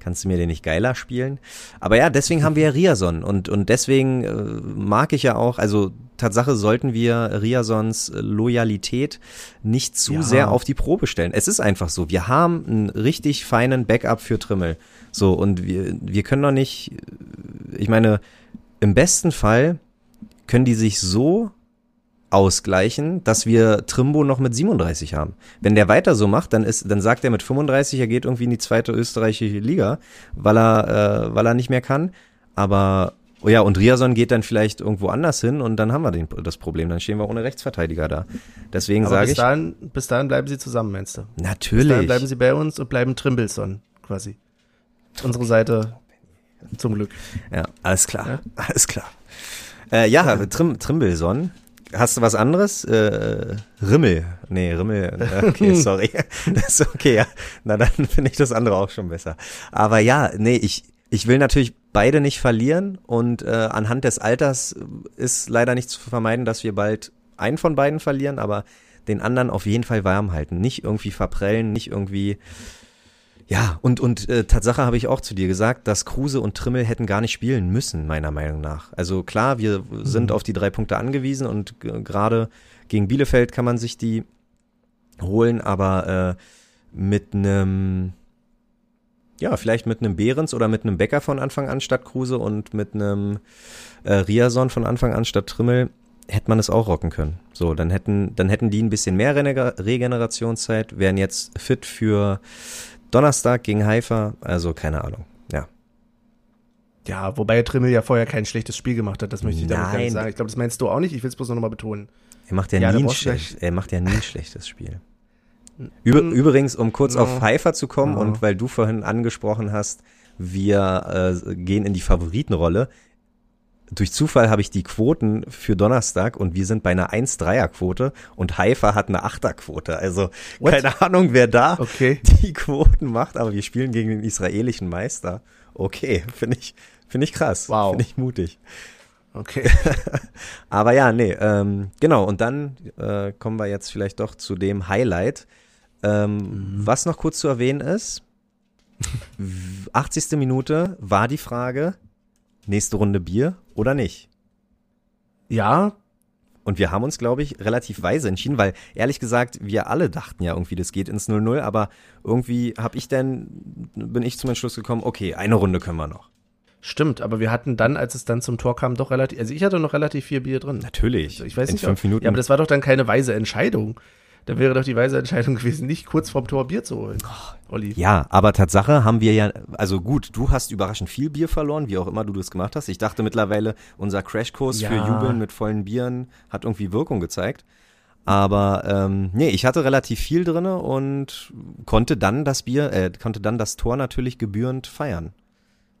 kannst du mir den nicht geiler spielen? Aber ja, deswegen haben wir <laughs> ja Riason und, und deswegen äh, mag ich ja auch, also Tatsache sollten wir Riasons Loyalität nicht zu Ja. sehr auf die Probe stellen. Es ist einfach so, wir haben einen richtig feinen Backup für Trimmel. So, und wir, wir können doch nicht, ich meine, im besten Fall können die sich so ausgleichen, dass wir Trimbo noch mit 37 haben. Wenn der weiter so macht, dann ist, dann sagt er mit 35, er geht irgendwie in die zweite österreichische Liga, weil er, äh, weil er nicht mehr kann. Aber oh ja, und Riason geht dann vielleicht irgendwo anders hin und dann haben wir den, das Problem. Dann stehen wir ohne Rechtsverteidiger da. Deswegen Aber sage bis ich, dahin, bis dahin bleiben sie zusammen, meinst du? Bis dahin natürlich. bleiben sie bei uns und bleiben Trimbelson quasi. Unsere Seite zum Glück. Ja, alles klar, Ja? alles klar. Äh, ja, <laughs> Trim, Trimbelson. Hast du was anderes? Äh, Rimmel. Nee, Rimmel. äh, Okay, <laughs> sorry. Das ist okay, ja. Na, dann <laughs> finde ich das andere auch schon besser. Aber ja, nee, ich, ich will natürlich beide nicht verlieren und äh, anhand des Alters ist leider nicht zu vermeiden, dass wir bald einen von beiden verlieren, aber den anderen auf jeden Fall warm halten. Nicht irgendwie verprellen, nicht irgendwie ja, und, und äh, Tatsache habe ich auch zu dir gesagt, dass Kruse und Trimmel hätten gar nicht spielen müssen, meiner Meinung nach. Also klar, wir sind auf die drei Punkte angewiesen und gerade gegen Bielefeld kann man sich die holen, aber äh, mit einem, ja, vielleicht mit einem Behrens oder mit einem Becker von Anfang an statt Kruse und mit einem äh, Riason von Anfang an statt Trimmel hätte man es auch rocken können. So, dann hätten, dann hätten die ein bisschen mehr Regenerationszeit, wären jetzt fit für Donnerstag gegen Haifa, also keine Ahnung. Ja. Ja, wobei Trimmel ja vorher kein schlechtes Spiel gemacht hat, das möchte ich damit gar Nein. nicht sagen. Ich glaube, das meinst du auch nicht, ich will es bloß noch mal betonen. Er macht ja, Ja, nie, ein schlech- er macht ja nie ein schlechtes Spiel. Über, Mm. übrigens, um kurz Ja. auf Haifa zu kommen Ja. und weil du vorhin angesprochen hast, wir äh, gehen in die Favoritenrolle. Durch Zufall habe ich die Quoten für Donnerstag und wir sind bei einer 1-3er-Quote und Haifa hat eine 8er-Quote. Also What? keine Ahnung, wer da Okay. <laughs> die Quoten macht, aber wir spielen gegen den israelischen Meister. Okay, finde ich, finde ich krass. Wow. Finde ich mutig. Okay. <laughs> Aber ja, nee, ähm, genau. Und dann äh, kommen wir jetzt vielleicht doch zu dem Highlight. Ähm, Mhm. Was noch kurz zu erwähnen ist, <laughs> w- 80. Minute war die Frage, nächste Runde Bier oder nicht? Ja, Und wir haben uns, glaube ich, relativ weise entschieden, weil ehrlich gesagt, wir alle dachten ja irgendwie, das geht ins 0-0, aber irgendwie habe ich dann, bin ich zum Entschluss gekommen, okay, eine Runde können wir noch. stimmt, aber wir hatten dann, als es dann zum Tor kam, doch relativ, also ich hatte noch relativ viel Bier drin. Natürlich. Also ich weiß in nicht, fünf Minuten. Ja, aber das war doch dann keine weise Entscheidung. Da wäre doch die weise Entscheidung gewesen, nicht kurz vorm Tor Bier zu holen. Olli. Ja, aber Tatsache haben wir ja, also gut, du hast überraschend viel Bier verloren, wie auch immer du das gemacht hast. Ich dachte mittlerweile, unser Crashkurs Ja. für Jubeln mit vollen Bieren hat irgendwie Wirkung gezeigt. Aber ähm, nee, ich hatte relativ viel drinne und konnte dann das Bier, äh, konnte dann das Tor natürlich gebührend feiern.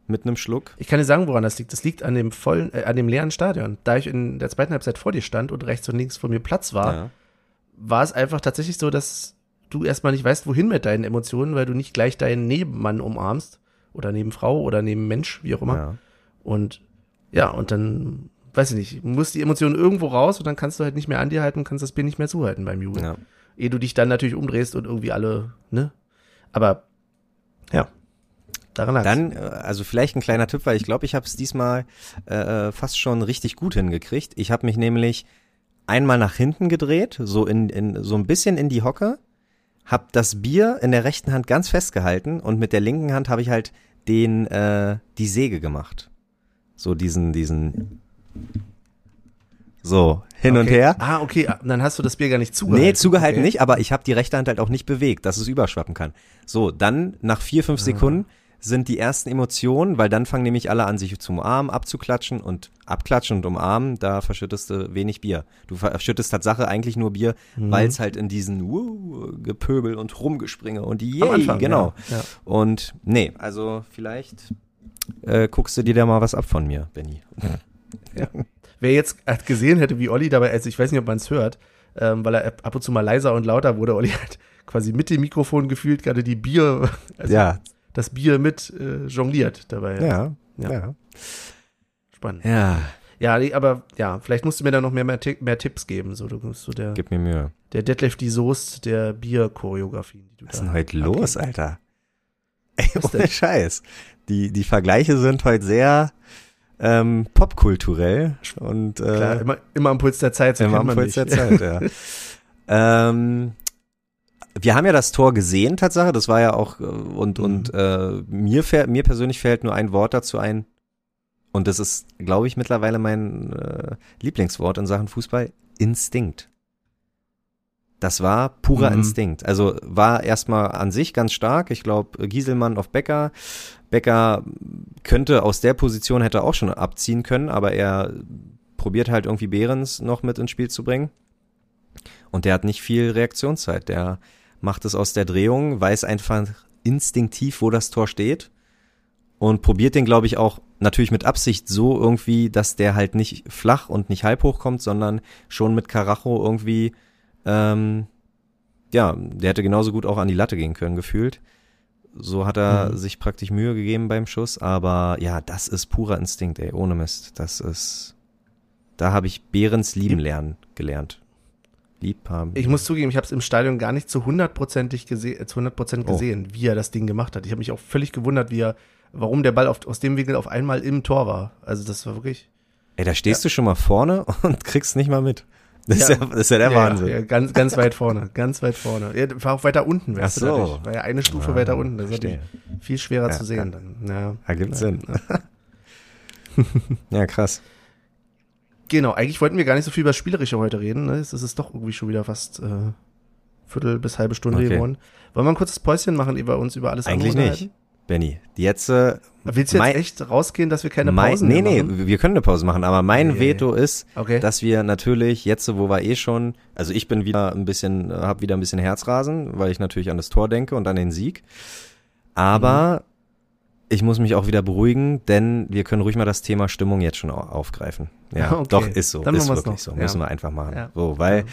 mit einem Schluck. Ich kann dir sagen, woran das liegt. Das liegt an dem vollen, äh, an dem leeren Stadion. Da ich in der zweiten Halbzeit vor dir stand und rechts und links von mir Platz war, Ja. War es einfach tatsächlich so, dass du erstmal nicht weißt, wohin mit deinen Emotionen, weil du nicht gleich deinen Nebenmann umarmst oder Nebenfrau oder neben Mensch, wie auch immer. Ja. Und ja, und dann, weiß ich nicht, muss die Emotion irgendwo raus und dann kannst du halt nicht mehr an dir halten und kannst das Bier nicht mehr zuhalten beim Jubeln. Ja. Ehe du dich dann natürlich umdrehst und irgendwie alle, ne? Aber ja, daran lag's. Dann, äh, also vielleicht ein kleiner Tipp, weil ich glaube, ich habe es diesmal äh, fast schon richtig gut hingekriegt. Ich habe mich nämlich einmal nach hinten gedreht, so in, in so ein bisschen in die Hocke, hab das Bier in der rechten Hand ganz festgehalten und mit der linken Hand habe ich halt den äh, die Säge gemacht. So diesen diesen so hin und Okay. her. Ah, okay, dann hast du das Bier gar nicht zugehalten. Nee, zugehalten okay. nicht, aber ich habe die rechte Hand halt auch nicht bewegt, dass es überschwappen kann. So, dann nach vier, Ah. fünf Sekunden sind die ersten Emotionen, weil dann fangen nämlich alle an, sich zu umarmen, abzuklatschen und abklatschen und umarmen, da verschüttest du wenig Bier. Du verschüttest Tatsache eigentlich nur Bier, Mhm. weil es halt in diesen uh, Gepöbel und Rumgespringe und die Anfang, genau. Ja, ja. Und nee, also vielleicht äh, guckst du dir da mal was ab von mir, Benny. <laughs> Wer jetzt gesehen hätte, wie Olli dabei, also ich weiß nicht, ob man es hört, ähm, weil er ab ab und zu mal leiser und lauter wurde, Olli hat quasi mit dem Mikrofon gefühlt gerade die Bier, <laughs> also ja, das Bier mit äh, jongliert dabei. ja, Ja. ja, Spannend. ja, Ja, aber ja, vielleicht musst du mir da noch mehr, mehr, mehr Tipps geben. So, du bist so der, gib mir Mühe. der Deadlift die Soest der Bier-Choreografie. die du Was ist denn heute los, Alter? Ey, Was ohne denn? Scheiß. Die, die Vergleiche sind heute sehr ähm, popkulturell und äh, Klar, immer, immer am Puls der Zeit, so immer am Puls dich. der Zeit, ja. <laughs> ähm, wir haben ja das Tor gesehen, Tatsache. Das war ja auch, äh, und, Mhm. und äh, mir, mir persönlich fällt nur ein Wort dazu ein. Und das ist, glaube ich, mittlerweile mein äh, Lieblingswort in Sachen Fußball. Instinkt. Das war purer Mhm. Instinkt. Also war erstmal an sich ganz stark. Ich glaube, Gieselmann auf Becker. Becker könnte aus der Position hätte auch schon abziehen können, aber er probiert halt irgendwie Behrens noch mit ins Spiel zu bringen. Und der hat nicht viel Reaktionszeit. Der macht es aus der Drehung, weiß einfach instinktiv, wo das Tor steht und probiert den, glaube ich, auch natürlich mit Absicht so irgendwie, dass der halt nicht flach und nicht halb hoch kommt, sondern schon mit Karacho irgendwie, ähm, ja, der hätte genauso gut auch an die Latte gehen können, gefühlt. So hat er Mhm. sich praktisch Mühe gegeben beim Schuss, aber ja, das ist purer Instinkt, ey, ohne Mist. Das ist, da habe ich Behrens lieben lernen gelernt. Lieb haben. Ich muss zugeben, ich habe es im Stadion gar nicht zu hundertprozentig gese äh, zu 100% Oh. gesehen, wie er das Ding gemacht hat. Ich habe mich auch völlig gewundert, wie er, warum der Ball auf, aus dem Winkel auf einmal im Tor war. Also das war wirklich Ey, da stehst du schon mal vorne <laughs> und kriegst nicht mal mit. Das, Ja. ist, ja, das ist ja der Wahnsinn. Ja, ja, ganz, ganz weit vorne, ganz weit vorne. Er war auch weiter unten, weißt Ach du, so. dadurch. War ja eine Stufe Ah, weiter unten. Das ist viel schwerer Ja, zu sehen dann. Ja. Ergibt Ja, Sinn. ja. <laughs> <laughs> Ja, krass. Genau, eigentlich wollten wir gar nicht so viel über Spielerische heute reden. Ne? Es ist doch irgendwie schon wieder fast äh, Viertel bis halbe Stunde Okay. geworden. Wollen wir ein kurzes Päuschen machen, wir uns über alles Eigentlich nicht. Benny, jetzt äh, Willst du jetzt Mein- echt rausgehen, dass wir keine mein, Pausen nee, nee, machen? wir können eine Pause machen, aber mein Nee. Veto ist, Okay. dass wir natürlich jetzt, wo wir eh schon, also ich bin wieder ein bisschen, habe wieder ein bisschen Herzrasen, weil ich natürlich an das Tor denke und an den Sieg. Aber ich muss mich auch wieder beruhigen, denn wir können ruhig mal das Thema Stimmung jetzt schon au- aufgreifen. Ja, <laughs> Okay. doch, ist so, Dann ist wirklich noch. so, müssen Ja. wir einfach machen. Ja. So, weil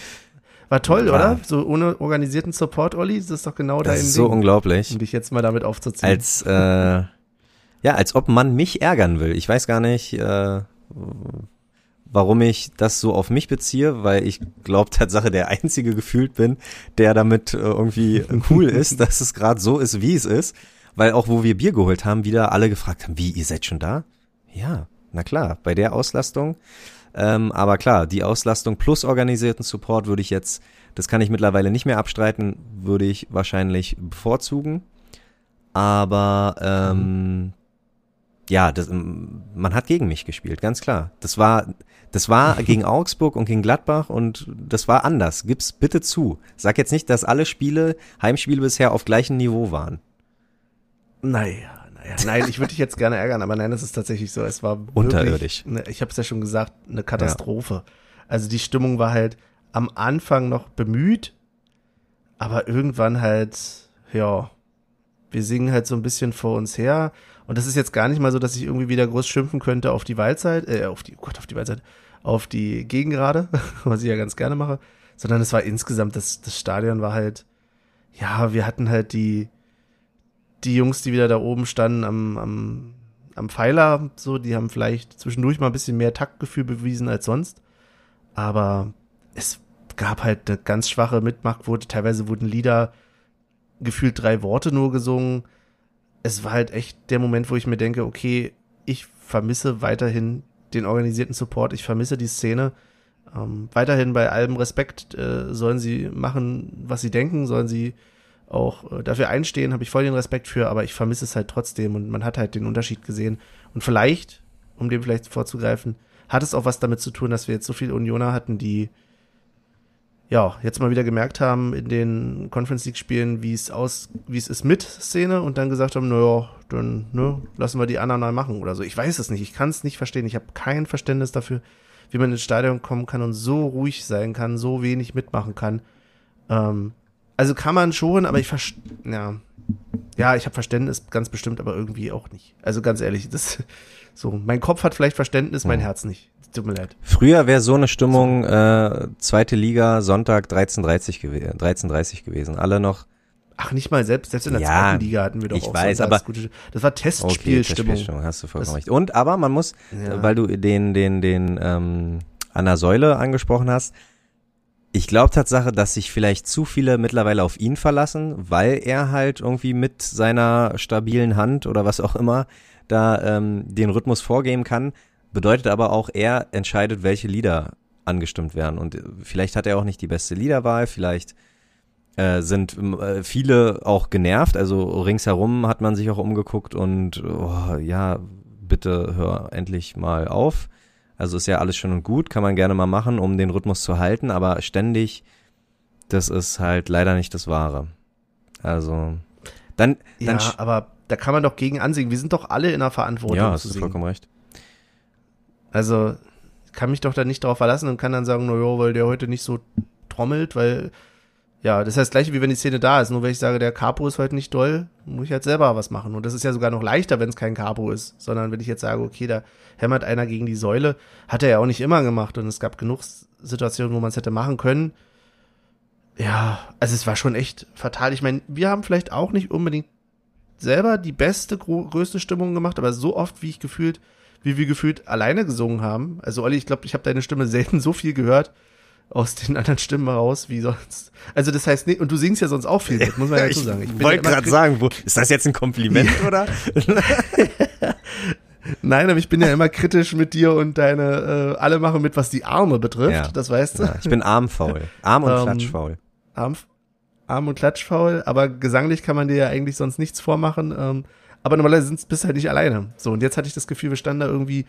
War toll, War- oder? So ohne organisierten Support, Olli, das ist doch genau dein das ist so Ding, unglaublich. um dich jetzt mal damit aufzuziehen. als äh, <laughs> ja, als ob man mich ärgern will. Ich weiß gar nicht, äh, warum ich das so auf mich beziehe, weil ich glaube <laughs> Tatsache der einzige gefühlt bin, der damit äh, irgendwie cool ist, dass es gerade so ist, wie es ist. Weil auch wo wir Bier geholt haben, wieder alle gefragt haben, wie, ihr seid schon da? Ja, na klar, bei der Auslastung. Ähm, aber klar, die Auslastung plus organisierten Support würde ich jetzt, das kann ich mittlerweile nicht mehr abstreiten, würde ich wahrscheinlich bevorzugen. Aber ähm, ja, das, man hat gegen mich gespielt, ganz klar. Das war, das war <laughs> gegen Augsburg und gegen Gladbach und das war anders. Gib's bitte zu. Sag jetzt nicht, dass alle Spiele, Heimspiele bisher auf gleichem Niveau waren. Naja, naja. Nein, ich würde dich jetzt gerne ärgern, aber nein, das ist tatsächlich so. Es war Unterirdisch. Ne, ich habe es ja schon gesagt, eine Katastrophe. Also die Stimmung war halt am Anfang noch bemüht, aber irgendwann halt, ja, wir singen halt so ein bisschen vor uns her Und das ist jetzt gar nicht mal so, dass ich irgendwie wieder groß schimpfen könnte auf die Waldseite, äh, auf die, oh Gott, auf die Waldseite, auf die Gegengrade, <laughs> was ich ja ganz gerne mache, sondern es war insgesamt, das, das Stadion war halt, ja, wir hatten halt die, die Jungs, die wieder da oben standen am, am, am Pfeiler, so, die haben vielleicht zwischendurch mal ein bisschen mehr Taktgefühl bewiesen als sonst. Aber es gab halt eine ganz schwache Mitmachquote. Teilweise wurden Lieder gefühlt drei Worte nur gesungen. Es war halt echt der Moment, wo ich mir denke, okay, ich vermisse weiterhin den organisierten Support, ich vermisse die Szene. Ähm, weiterhin bei allem Respekt äh, sollen sie machen, was sie denken, sollen sie auch äh, dafür einstehen, habe ich voll den Respekt für, aber ich vermisse es halt trotzdem und man hat halt den Unterschied gesehen. Und vielleicht, um dem vielleicht vorzugreifen, hat es auch was damit zu tun, dass wir jetzt so viele Unioner hatten, die ja, jetzt mal wieder gemerkt haben in den Conference League Spielen, wie es aus, wie es ist mit Szene und dann gesagt haben, naja, dann, ne, lassen wir die anderen mal machen oder so. Ich weiß es nicht, ich kann es nicht verstehen. Ich habe kein Verständnis dafür, wie man ins Stadion kommen kann und so ruhig sein kann, so wenig mitmachen kann. Ähm, also kann man schon, aber ich verstehe, ja, ja, ich habe Verständnis ganz bestimmt, aber irgendwie auch nicht. Also ganz ehrlich, das <laughs> so, mein Kopf hat vielleicht Verständnis, mein Herz nicht. Tut mir leid. Früher wäre so eine Stimmung äh, zweite Liga Sonntag 13:30 gew 13:30 gewesen. Alle noch Ach, nicht mal selbst, selbst in der Ja, zweiten Liga hatten wir doch ich auch weiß, sonntags aber- gute, das war Okay, Testspielstimmung. Testspielstimmung, hast du vollkommen Das- recht. Und aber man muss, Ja. weil du den den den ähm, an der Säule angesprochen hast, ich glaube Tatsache, dass sich vielleicht zu viele mittlerweile auf ihn verlassen, weil er halt irgendwie mit seiner stabilen Hand oder was auch immer da ähm, den Rhythmus vorgeben kann. Bedeutet aber auch, er entscheidet, welche Lieder angestimmt werden. Und äh, vielleicht hat er auch nicht die beste Liederwahl, vielleicht äh, sind äh, viele auch genervt. Also ringsherum hat man sich auch umgeguckt und oh, ja, bitte hör endlich mal auf. Also ist ja alles schön und gut, kann man gerne mal machen, um den Rhythmus zu halten, aber ständig, das ist halt leider nicht das Wahre. Also dann, Ja, dann sch- aber da kann man doch gegen ansingen. Wir sind doch alle in der Verantwortung ja, hast du singen. vollkommen recht. Also ich kann mich doch da nicht darauf verlassen und kann dann sagen, naja, weil der heute nicht so trommelt, weil ja, das heißt gleiche wie wenn die Szene da ist. Nur wenn ich sage, der Capo ist heute nicht doll, muss ich halt selber was machen. Und das ist ja sogar noch leichter, wenn es kein Capo ist, sondern wenn ich jetzt sage, okay, da hämmert einer gegen die Säule, hat er ja auch nicht immer gemacht und es gab genug Situationen, wo man es hätte machen können. Ja, also es war schon echt fatal. Ich meine, wir haben vielleicht auch nicht unbedingt selber die beste, größte Stimmung gemacht, aber so oft, wie ich gefühlt, wie wir gefühlt alleine gesungen haben. Also Olli, ich glaube, ich habe deine Stimme selten so viel gehört aus den anderen Stimmen heraus wie sonst. Also das heißt, nee, und du singst ja sonst auch viel mit, muss man ja <laughs> dazu sagen. ja wollte gerade sagen, wo, ist das jetzt ein Kompliment oder? <laughs> Nein, aber ich bin ja immer kritisch mit dir und deine, äh, alle machen mit, was die Arme betrifft, Ja. das weißt du. Ja, ich bin armfaul. Arm und Ähm, klatschfaul. Arm, Arm und Klatschfaul, aber gesanglich kann man dir ja eigentlich sonst nichts vormachen. Ähm, aber normalerweise bist du halt nicht alleine. So, und jetzt hatte ich das Gefühl, wir standen da irgendwie,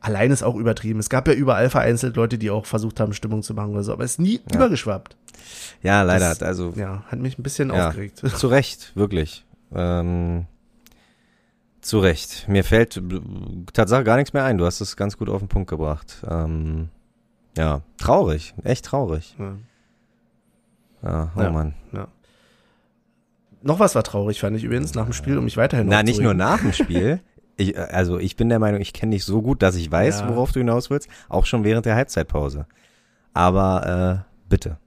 allein ist auch übertrieben. Es gab ja überall vereinzelt Leute, die auch versucht haben, Stimmung zu machen oder so, aber es ist nie übergeschwappt. Ja, leider. das- also Ja, hat mich ein bisschen Ja. aufgeregt. <laughs> Zu Recht, wirklich. Ähm, zu Recht. Mir fällt äh, Tatsache gar nichts mehr ein. Du hast es ganz gut auf den Punkt gebracht. Ähm, ja, traurig. Echt traurig. Ja. Ja, oh Ja. Mann. Noch was war traurig, fand ich übrigens, nach dem Spiel, um mich weiterhin Na, nicht nur nach dem Spiel. <laughs> Ich, äh, also ich bin der Meinung, ich kenne dich so gut, dass ich weiß, Ja. worauf du hinaus willst. Auch schon während der Halbzeitpause. Aber äh, bitte.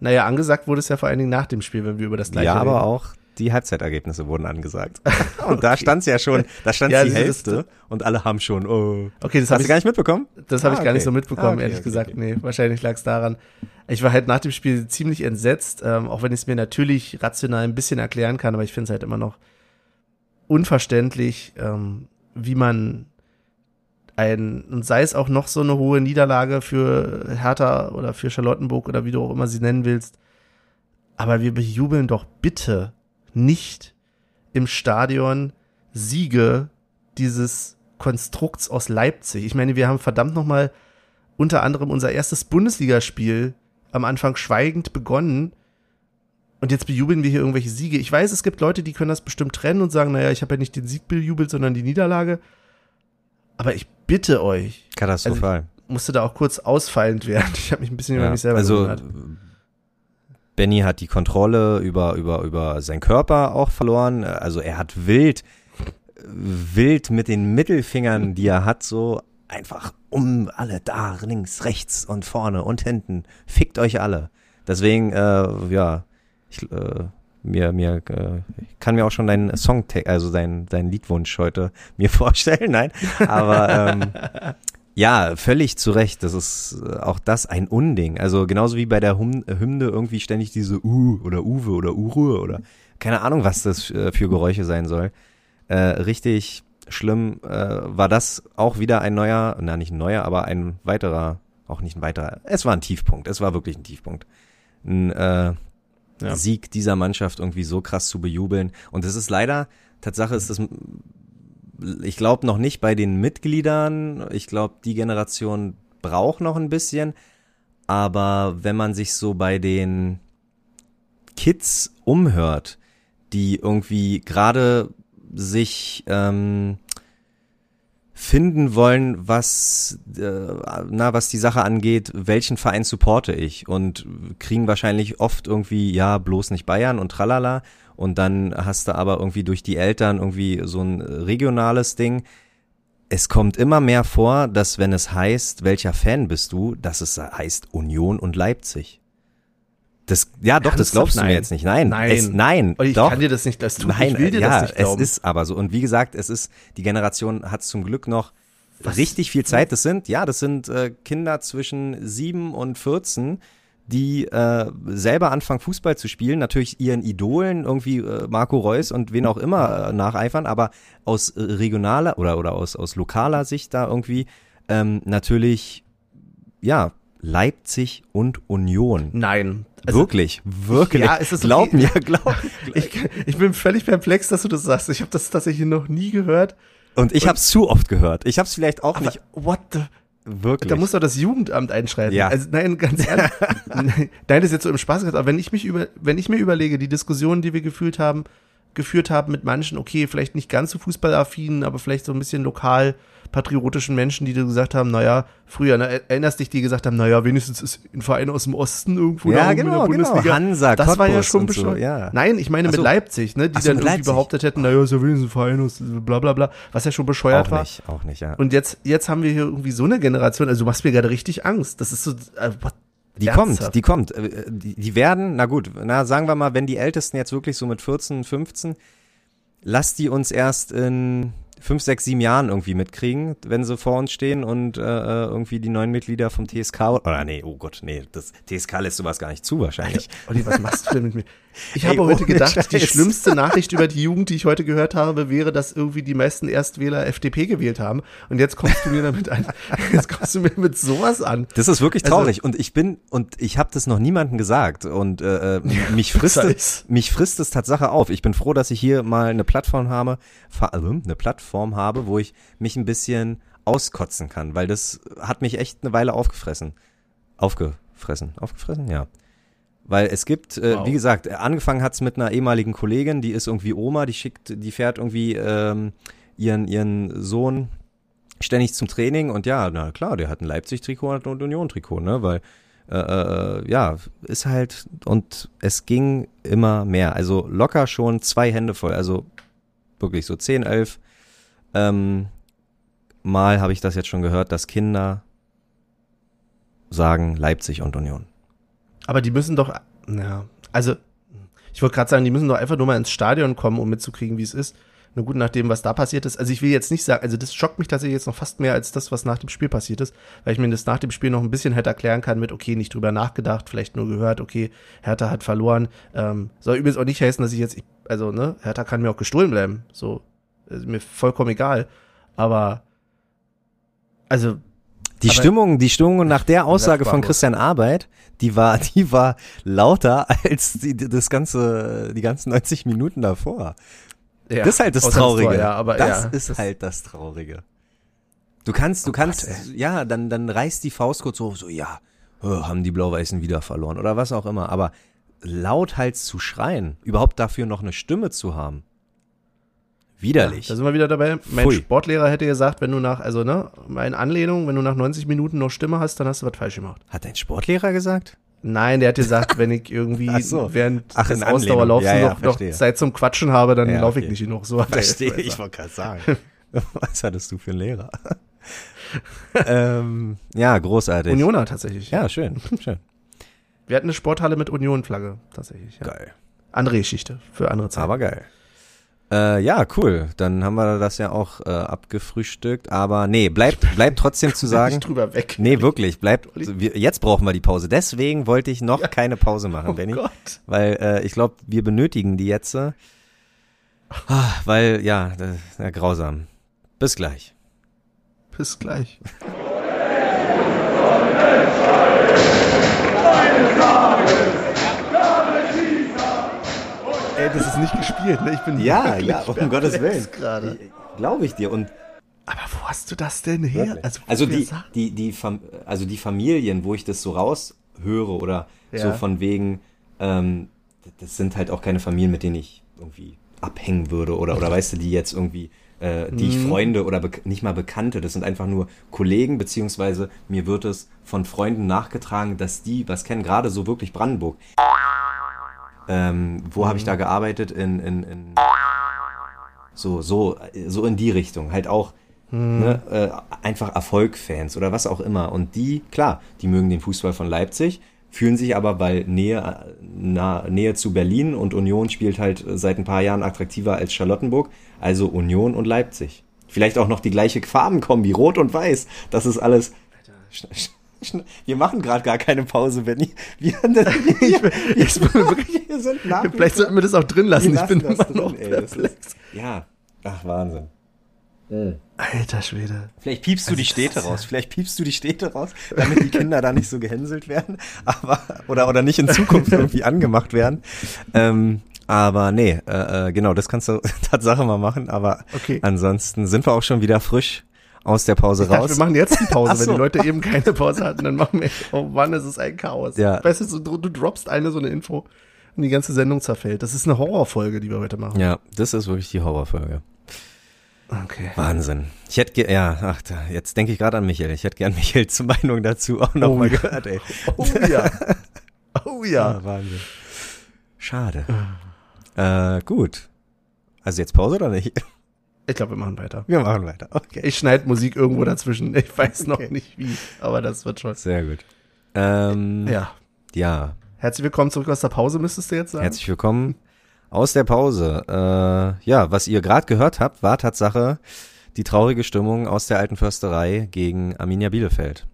Naja, angesagt wurde es ja vor allen Dingen nach dem Spiel, wenn wir über das gleiche ja, aber reden. auch die Halbzeitergebnisse wurden angesagt. <laughs> Und da stand's ja schon, da stand Ja, die Hälfte und alle haben schon, oh. Okay, das Hast habe du ich gar nicht mitbekommen? Das habe Ah, ich gar nicht okay. so mitbekommen, Ah, okay, ehrlich okay, gesagt. okay. Nee, wahrscheinlich lag es daran. Ich war halt nach dem Spiel ziemlich entsetzt, ähm, auch wenn ich es mir natürlich rational ein bisschen erklären kann, aber ich finde es halt immer noch unverständlich, ähm, wie man ein, und sei es auch noch so eine hohe Niederlage für Hertha oder für Charlottenburg oder wie du auch immer sie nennen willst, aber wir bejubeln doch bitte nicht im Stadion Siege dieses Konstrukts aus Leipzig. Ich meine, wir haben verdammt nochmal unter anderem unser erstes Bundesligaspiel am Anfang schweigend begonnen. Und jetzt bejubeln wir hier irgendwelche Siege. Ich weiß, es gibt Leute, die können das bestimmt trennen und sagen, naja, ich habe ja nicht den Sieg bejubelt, sondern die Niederlage. Aber ich bitte euch, Katastrophal. musste da auch kurz ausfallend werden. Ich habe mich ein bisschen über mich selber also gewundert. Benny hat die Kontrolle über über über seinen Körper auch verloren. Also er hat wild wild mit den Mittelfingern, die er hat, so einfach um alle da, links, rechts und vorne und hinten. Fickt euch alle. Deswegen, äh, ja, ich, äh, mir, mir, äh, ich kann mir auch schon deinen Song, also deinen, deinen Liedwunsch heute <laughs> mir vorstellen, nein, aber ähm, <laughs> ja, völlig zu Recht. Das ist äh, auch das ein Unding. Also genauso wie bei der Hym Hymne irgendwie ständig diese U oder Uwe oder Uru oder keine Ahnung, was das äh, für Geräusche sein soll. Äh, richtig schlimm äh, war das auch wieder ein neuer, na nicht ein neuer, aber ein weiterer, auch nicht ein weiterer. Es war ein Tiefpunkt. Es war wirklich ein Tiefpunkt. Ein äh, ja. Sieg dieser Mannschaft irgendwie so krass zu bejubeln. Und es ist leider, Tatsache ist das, ich glaube noch nicht bei den Mitgliedern. Ich glaube, die Generation braucht noch ein bisschen. Aber wenn man sich so bei den Kids umhört, die irgendwie gerade sich ähm, finden wollen, was, äh, na, was die Sache angeht, welchen Verein supporte ich und kriegen wahrscheinlich oft irgendwie, ja, bloß nicht Bayern und tralala und dann hast du aber irgendwie durch die Eltern irgendwie so ein regionales Ding. Es kommt immer mehr vor, dass wenn es heißt, welcher Fan bist du, dass es heißt Union und Leipzig. Das, ja, doch, das glaubst du mir jetzt nicht. Nein, nein, es, nein, ich doch. kann dir das nicht, das tut, nein, ich will dir ja, das nicht glauben. es ist aber so. Und wie gesagt, es ist, die Generation hat zum Glück noch richtig viel Zeit. Das sind, ja, das sind äh, Kinder zwischen sieben und 14, die äh, selber anfangen, Fußball zu spielen, natürlich ihren Idolen, irgendwie äh, Marco Reus und wen auch immer äh, nacheifern, aber aus äh, regionaler oder, oder aus, aus lokaler Sicht da irgendwie ähm, natürlich, ja, Leipzig und Union. Nein. Also, wirklich, wirklich. Ja, ist es glaub okay? mir, glaub. <laughs> Ich, ich bin völlig perplex, dass du das sagst. Ich habe das tatsächlich noch nie gehört. Und ich habe es zu oft gehört. Ich habe es vielleicht auch nicht what the wirklich. Da muss doch das Jugendamt einschreiten. Ja. Also nein, ganz ehrlich. <laughs> nein, das ist jetzt so im Spaß gesagt, aber wenn ich mich über, wenn ich mir überlege, die Diskussionen, die wir gefühlt haben, geführt haben mit manchen, okay, vielleicht nicht ganz so fußballaffinen, aber vielleicht so ein bisschen lokal patriotischen Menschen, die gesagt haben, naja, früher, ne, erinnerst dich, die gesagt haben, naja, wenigstens ist ein Verein aus dem Osten irgendwo Ja, oben in genau, der genau. Bundesliga. Hansa, das war ja Cottbus schon so, bescheuert. ja. Nein, ich meine Ach mit so. Leipzig, ne, die so, dann irgendwie Leipzig. behauptet hätten, naja, ist ja wenigstens ein Verein aus bla bla bla, was ja schon bescheuert auch war. nicht, auch nicht, ja. Und jetzt, jetzt haben wir hier irgendwie so eine Generation, also du machst mir gerade richtig Angst. Das ist so, äh, what? Die Ernsthaft? kommt, die kommt. Äh, Die, die werden, na gut, na sagen wir mal, wenn die Ältesten jetzt wirklich so mit 14, 15, lass die uns erst in fünf, sechs, sieben Jahren irgendwie mitkriegen, wenn sie vor uns stehen und äh, äh, irgendwie die neuen Mitglieder vom TSK oder nee, oh Gott, nee, das TSK lässt sowas gar nicht zu wahrscheinlich. Olli, was machst du denn mit mir? Ich Ey, habe heute gedacht, die Scheiß. schlimmste Nachricht <laughs> über die Jugend, die ich heute gehört habe, wäre, dass irgendwie die meisten Erstwähler FDP gewählt haben. Und jetzt kommst du mir damit an, <laughs> jetzt kommst du mir mit sowas an. Das ist wirklich Also- traurig und ich bin und ich habe das noch niemandem gesagt und äh, äh, mich frisst es, mich frisst es Tatsache auf. Ich bin froh, dass ich hier mal eine Plattform habe, vor allem eine Plattform habe, wo ich mich ein bisschen auskotzen kann, weil das hat mich echt eine Weile aufgefressen. Aufgefressen, aufgefressen, ja. Weil es gibt, äh, Wow. wie gesagt, angefangen hat's mit einer ehemaligen Kollegin, die ist irgendwie Oma, die schickt, die fährt irgendwie ähm, ihren ihren Sohn ständig zum Training und ja, na klar, der hat ein Leipzig-Trikot und ein Union-Trikot, ne, weil äh, äh, ja, ist halt und es ging immer mehr, also locker schon zwei Hände voll, also wirklich so 10, 11 ähm, Mal habe ich das jetzt schon gehört, dass Kinder sagen Leipzig und Union. Aber die müssen doch, ja, also, ich wollte gerade sagen, die müssen doch einfach nur mal ins Stadion kommen, um mitzukriegen, wie es ist. Nur gut, nach dem, was da passiert ist. Also ich will jetzt nicht sagen, also das schockt mich tatsächlich jetzt noch fast mehr als das, was nach dem Spiel passiert ist, weil ich mir das nach dem Spiel noch ein bisschen hätte erklären kann mit, okay, nicht drüber nachgedacht, vielleicht nur gehört, okay, Hertha hat verloren. Ähm, soll übrigens auch nicht heißen, dass ich jetzt, also, ne, Hertha kann mir auch gestohlen bleiben. So, mir vollkommen egal. Aber, also, Die Aber- Stimmung, die Stimmung nach der <laughs> Aussage von. Christian Arbeit, die war, <laughs> die war lauter als die, das ganze, die ganzen 90 Minuten davor. ja, das ist halt das außer Tor, Traurige. ja, aber das ja, ist halt das Traurige. Du kannst, du kannst, ja, dann, dann reißt die Faust kurz so, so, ja, oh, haben die Blau-Weißen wieder verloren oder was auch immer. Aber lauthals zu schreien, überhaupt dafür noch eine Stimme zu haben, widerlich. Da sind wir wieder dabei. Mein Pfui. Sportlehrer hätte gesagt, wenn du nach, also ne, in Anlehnung, wenn du nach 90 Minuten noch Stimme hast, dann hast du was falsch gemacht. Hat dein Sportlehrer gesagt? Nein, der hat gesagt, wenn ich irgendwie <laughs> Ach so. während Ach, des. Ausdauerlaufs Ja, ja, noch, noch. Zeit zum Quatschen habe, dann Ja, laufe ich nicht genug. So <laughs> er Verstehe, ich wollte gerade sagen. <laughs> Was hattest du für einen Lehrer? ähm, ja, großartig. Unioner tatsächlich. Ja, schön, schön. Wir hatten eine Sporthalle mit Union-Flagge tatsächlich. Ja. Geil. Andere Geschichte für andere Zeiten. Aber geil. Äh, ja, cool. Dann haben wir das ja auch äh, abgefrühstückt. Aber nee, bleibt bleibt trotzdem <laughs> zu sagen. Nicht drüber weg. Nee, wirklich, bleibt. Wir, jetzt brauchen wir die Pause. Deswegen wollte ich noch keine Pause machen, Oh Benny. Gott. Weil äh, ich glaube, wir benötigen die jetzt. Äh, ah, weil, ja, das, ja, grausam. Bis gleich. Bis gleich. Ey, das ist nicht gespielt, ne? Ich bin wirklich perplex gerade. Glaube ich dir. Und Aber wo hast du das denn her? Also, Also, die, die, die, also die Familien, wo ich das so raushöre oder so Ja. von wegen, ähm, das sind halt auch keine Familien, mit denen ich irgendwie abhängen würde oder, oder weißt du, die jetzt irgendwie, äh, die ich Mhm. Freunde oder nicht mal Bekannte, das sind einfach nur Kollegen, beziehungsweise mir wird es von Freunden nachgetragen, dass die was kennen, gerade so wirklich Brandenburg. Ähm, wo habe ich da gearbeitet? In, in, in so, so, so in die Richtung. Halt auch ne, äh, einfach Erfolgfans oder was auch immer. Und die, klar, die mögen den Fußball von Leipzig, fühlen sich aber, weil Nähe, na, Nähe zu Berlin und Union spielt halt seit ein paar Jahren attraktiver als Charlottenburg, also Union und Leipzig. Vielleicht auch noch die gleiche Farbenkombi, rot und weiß. Das ist alles. Schn- Wir machen gerade gar keine Pause, Benny. Wir, <laughs> wir, Ich <laughs> bin wirklich, wir sind nach vielleicht sollten wir das auch drin lassen. wir Ich bin lassen immer das noch drin, ey. Das perplex. ist, ja, ach Wahnsinn. Alter Schwede. Vielleicht piepst du die das Städte ja- raus. Vielleicht piepst du die Städte raus, damit die Kinder da nicht so gehänselt werden, <laughs> aber oder oder nicht in Zukunft irgendwie angemacht werden. Ähm, aber nee, äh, äh, genau, das kannst du Tatsache mal machen. Aber Okay. ansonsten sind wir auch schon wieder frisch aus der Pause Ich dachte, raus. wir machen jetzt die Pause. <laughs> Ach Wenn so. die Leute eben keine Pause hatten, dann machen wir. Oh Mann, es ist ein Chaos. Ja. Weißt du, so, du, du droppst eine so eine Info und die ganze Sendung zerfällt. Das ist eine Horrorfolge, die wir heute machen. ja, das ist wirklich die Horrorfolge. Okay. Wahnsinn. Ich hätte, ja, ach, da, jetzt denke ich gerade an Michael. Ich hätte gern <laughs> Michaels Meinung dazu auch noch Oh ja. gehört, ey. <laughs> Oh ja. Oh ja. Ah, Wahnsinn. Schade. Äh, gut. Also jetzt Pause oder nicht? Ich glaube, wir machen weiter. Wir machen weiter. Okay. Ich schneide Musik irgendwo dazwischen. Ich weiß noch Okay. nicht wie, aber das wird schon. Sehr gut. Ähm, Ja. ja. Herzlich willkommen zurück aus der Pause, müsstest du jetzt sagen. Herzlich willkommen aus der Pause. Äh, ja, was ihr gerade gehört habt, war Tatsache die traurige Stimmung aus der alten Försterei gegen Arminia Bielefeld.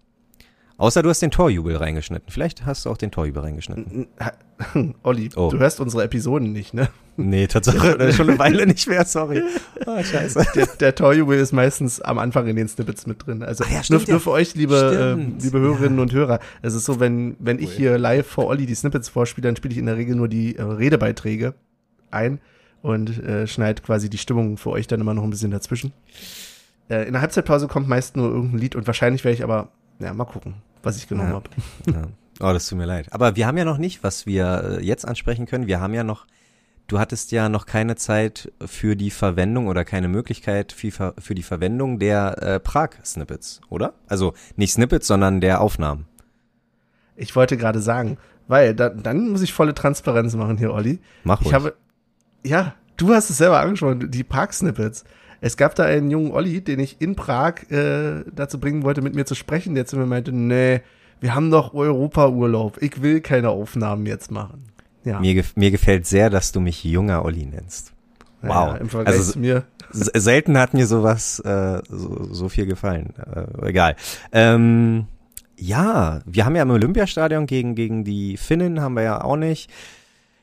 Außer du hast den Torjubel reingeschnitten. Vielleicht hast du auch den Torjubel reingeschnitten. <laughs> Olli, Oh. du hörst unsere Episoden nicht, ne? Nee, Tatsache, <laughs> schon eine Weile nicht mehr, sorry. <laughs> Ah, scheiße. Der, der Torjubel ist meistens am Anfang in den Snippets mit drin. Also Ah ja, nur, stimmt, nur ja. für euch, liebe, äh, liebe Hörerinnen und Hörer. Es ist so, wenn, wenn ich hier live vor Olli die Snippets vorspiele, dann spiele ich in der Regel nur die äh, Redebeiträge ein und äh, schneide quasi die Stimmung für euch dann immer noch ein bisschen dazwischen. Äh, in der Halbzeitpause kommt meist nur irgendein Lied und wahrscheinlich werde ich aber, ja, mal gucken, was ich genommen Ja. habe. <laughs> Ja. Oh, das tut mir leid. Aber wir haben ja noch nicht, was wir äh, jetzt ansprechen können. Wir haben ja noch, du hattest ja noch keine Zeit für die Verwendung oder keine Möglichkeit für, die Verwendung der äh, Prag-Snippets, oder? Also nicht Snippets, sondern der Aufnahmen. Ich wollte gerade sagen, weil da, dann muss ich volle Transparenz machen hier, Olli. Mach Ich ruhig. habe, ja, du hast es selber angesprochen, die Park-Snippets. Es gab da einen jungen Olli, den ich in Prag äh, dazu bringen wollte, mit mir zu sprechen, der zu mir meinte, nee, wir haben doch Europa-Urlaub, ich will keine Aufnahmen jetzt machen. Ja, mir, gef mir gefällt sehr, dass du mich junger Olli nennst. Wow. Ja, Im Vergleich Also- zu mir. Selten hat mir sowas äh, so, so viel gefallen. Äh, egal. Ähm, ja, wir haben ja im Olympiastadion gegen, gegen die Finnen haben wir ja auch nicht.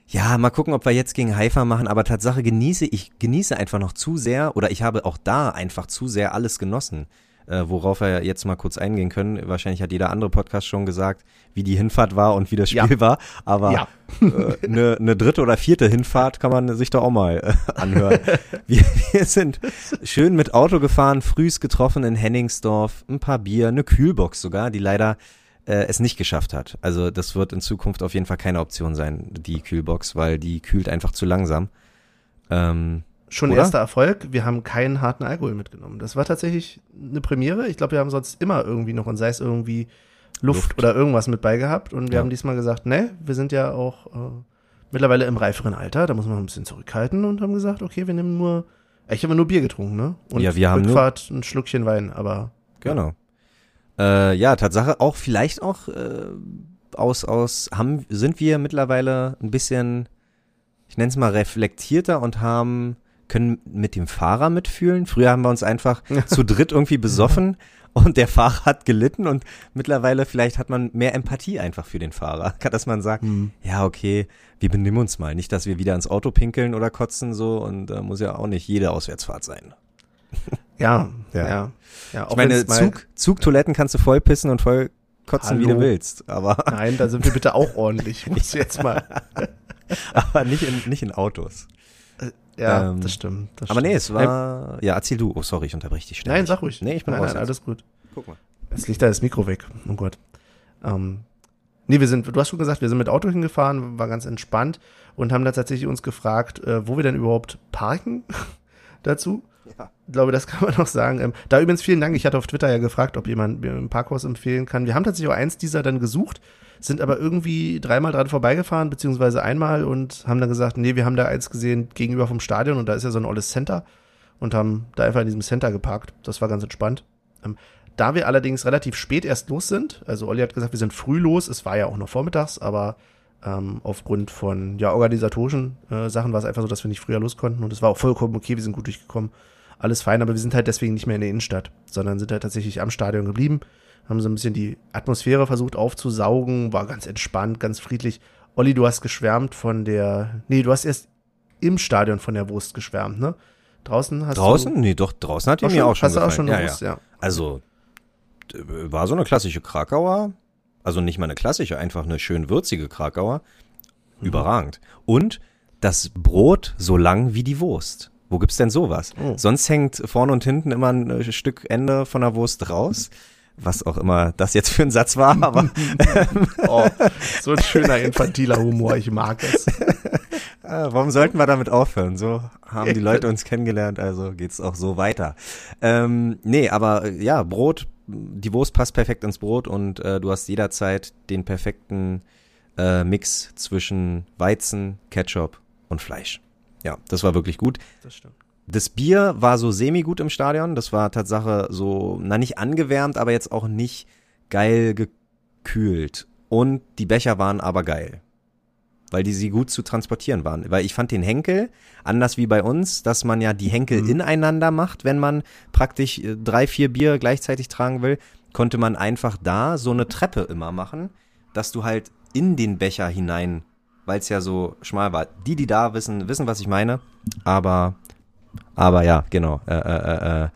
Ja, mal gucken, ob wir jetzt gegen Haifa machen, aber Tatsache genieße, ich genieße einfach noch zu sehr oder ich habe auch da einfach zu sehr alles genossen. Äh, worauf wir jetzt mal kurz eingehen können. Wahrscheinlich hat jeder andere Podcast schon gesagt, wie die Hinfahrt war und wie das Spiel Ja. war. Aber Ja. äh, eine, eine dritte oder vierte Hinfahrt kann man sich doch auch mal äh, anhören. <laughs> Wir, wir sind schön mit Auto gefahren, frühs getroffen in Henningsdorf, ein paar Bier, eine Kühlbox sogar, die leider äh, es nicht geschafft hat. Also das wird in Zukunft auf jeden Fall keine Option sein, die Kühlbox, weil die kühlt einfach zu langsam. Ähm, Schon Oder? erster Erfolg, wir haben keinen harten Alkohol mitgenommen. Das war tatsächlich eine Premiere. Ich glaube, wir haben sonst immer irgendwie noch, und sei es irgendwie Luft, Luft. oder irgendwas mit bei gehabt. Und wir Ja. haben diesmal gesagt, ne, wir sind ja auch äh, mittlerweile im reiferen Alter, da muss man ein bisschen zurückhalten und haben gesagt, okay, wir nehmen nur, ich habe nur Bier getrunken, ne? Und Ja, wir haben nur- Rückfahrt ein Schluckchen Wein, aber Genau. Äh, ja, Tatsache auch vielleicht auch äh, aus aus haben sind wir mittlerweile ein bisschen, ich nenne es mal reflektierter und haben können mit dem Fahrer mitfühlen. Früher haben wir uns einfach zu dritt irgendwie besoffen <laughs> und der Fahrer hat gelitten und mittlerweile vielleicht hat man mehr Empathie einfach für den Fahrer, <laughs> dass man sagt, ja okay, wir benimm uns mal, nicht, dass wir wieder ins Auto pinkeln oder kotzen so und äh, muss ja auch nicht jede Auswärtsfahrt sein. <laughs> ja, Ja. ja. ja. Ich meine, Zug, Zugtoiletten kannst du voll pissen und voll kotzen, wie Hallo. du willst. Aber, <laughs> Nein, da sind wir bitte auch ordentlich. <laughs> Muss jetzt mal. <laughs> aber nicht, in, nicht in Autos. Ja, Ähm, das stimmt. Das Aber nee, es war. Ja, erzähl du. Oh, sorry, ich unterbreche dich ständig. Nein, sag ruhig. Nee, ich bin nein, nein, alles gut. Guck mal. Jetzt liegt da das Mikro weg. Oh Gott. Ähm, nee, wir sind, du hast schon gesagt, wir sind mit Auto hingefahren, war ganz entspannt und haben da tatsächlich uns gefragt, äh, wo wir denn überhaupt parken dazu. Ja. Ich glaube, das <laughs> kann man noch sagen. Ähm, da übrigens vielen Dank. Ich hatte auf Twitter ja gefragt, ob jemand mir ein Parkhaus empfehlen kann. Wir haben tatsächlich auch eins dieser dann gesucht, sind aber irgendwie dreimal dran vorbeigefahren, beziehungsweise einmal und haben dann gesagt, nee, wir haben da eins gesehen gegenüber vom Stadion und da ist ja so ein olles Center und haben da einfach in diesem Center geparkt. Das war ganz entspannt. Ähm, da wir allerdings relativ spät erst los sind, also Olli hat gesagt, wir sind früh los, es war ja auch noch vormittags, aber ähm, aufgrund von ja, organisatorischen äh, Sachen war es einfach so, dass wir nicht früher los konnten und es war auch vollkommen okay, wir sind gut durchgekommen. Alles fein, aber wir sind halt deswegen nicht mehr in der Innenstadt, sondern sind halt tatsächlich am Stadion geblieben, haben so ein bisschen die Atmosphäre versucht aufzusaugen, war ganz entspannt, ganz friedlich. Olli, du hast geschwärmt von der, nee, du hast erst im Stadion von der Wurst geschwärmt, ne? Draußen hast Draußen? du. Nee, doch, draußen hat die mir schon? auch schon Hast du auch schon ja, eine ja. Wurst, ja. Also, d- war so eine klassische Krakauer. Also nicht mal eine klassische, einfach eine schön würzige Krakauer. Mhm. Überragend. Und das Brot so lang wie die Wurst. Wo gibt's denn sowas? Oh. Sonst hängt vorne und hinten immer ein äh, Stück Ende von der Wurst raus. Was auch immer das jetzt für ein Satz war, aber <laughs> Oh, so ein schöner infantiler Humor, ich mag es. <laughs> Ah, warum sollten wir damit aufhören? So haben die Leute uns kennengelernt, also geht's auch so weiter. Ähm, nee, aber äh, ja, Brot, die Wurst passt perfekt ins Brot und äh, du hast jederzeit den perfekten äh, Mix zwischen Weizen, Ketchup und Fleisch. Ja, das war wirklich gut. Das stimmt. Das Bier war so semi-gut im Stadion. Das war Tatsache so, na nicht angewärmt, aber jetzt auch nicht geil gekühlt. Und die Becher waren aber geil. Weil die sie gut zu transportieren waren. Weil ich fand den Henkel, anders wie bei uns, dass man ja die Henkel ineinander macht, wenn man praktisch äh, drei, vier Bier gleichzeitig tragen will, konnte man einfach da so eine Treppe immer machen, dass du halt in den Becher hinein, weil es ja so schmal war. Die, die da wissen, wissen, was ich meine. Aber aber ja, genau. Äh, äh, äh, äh,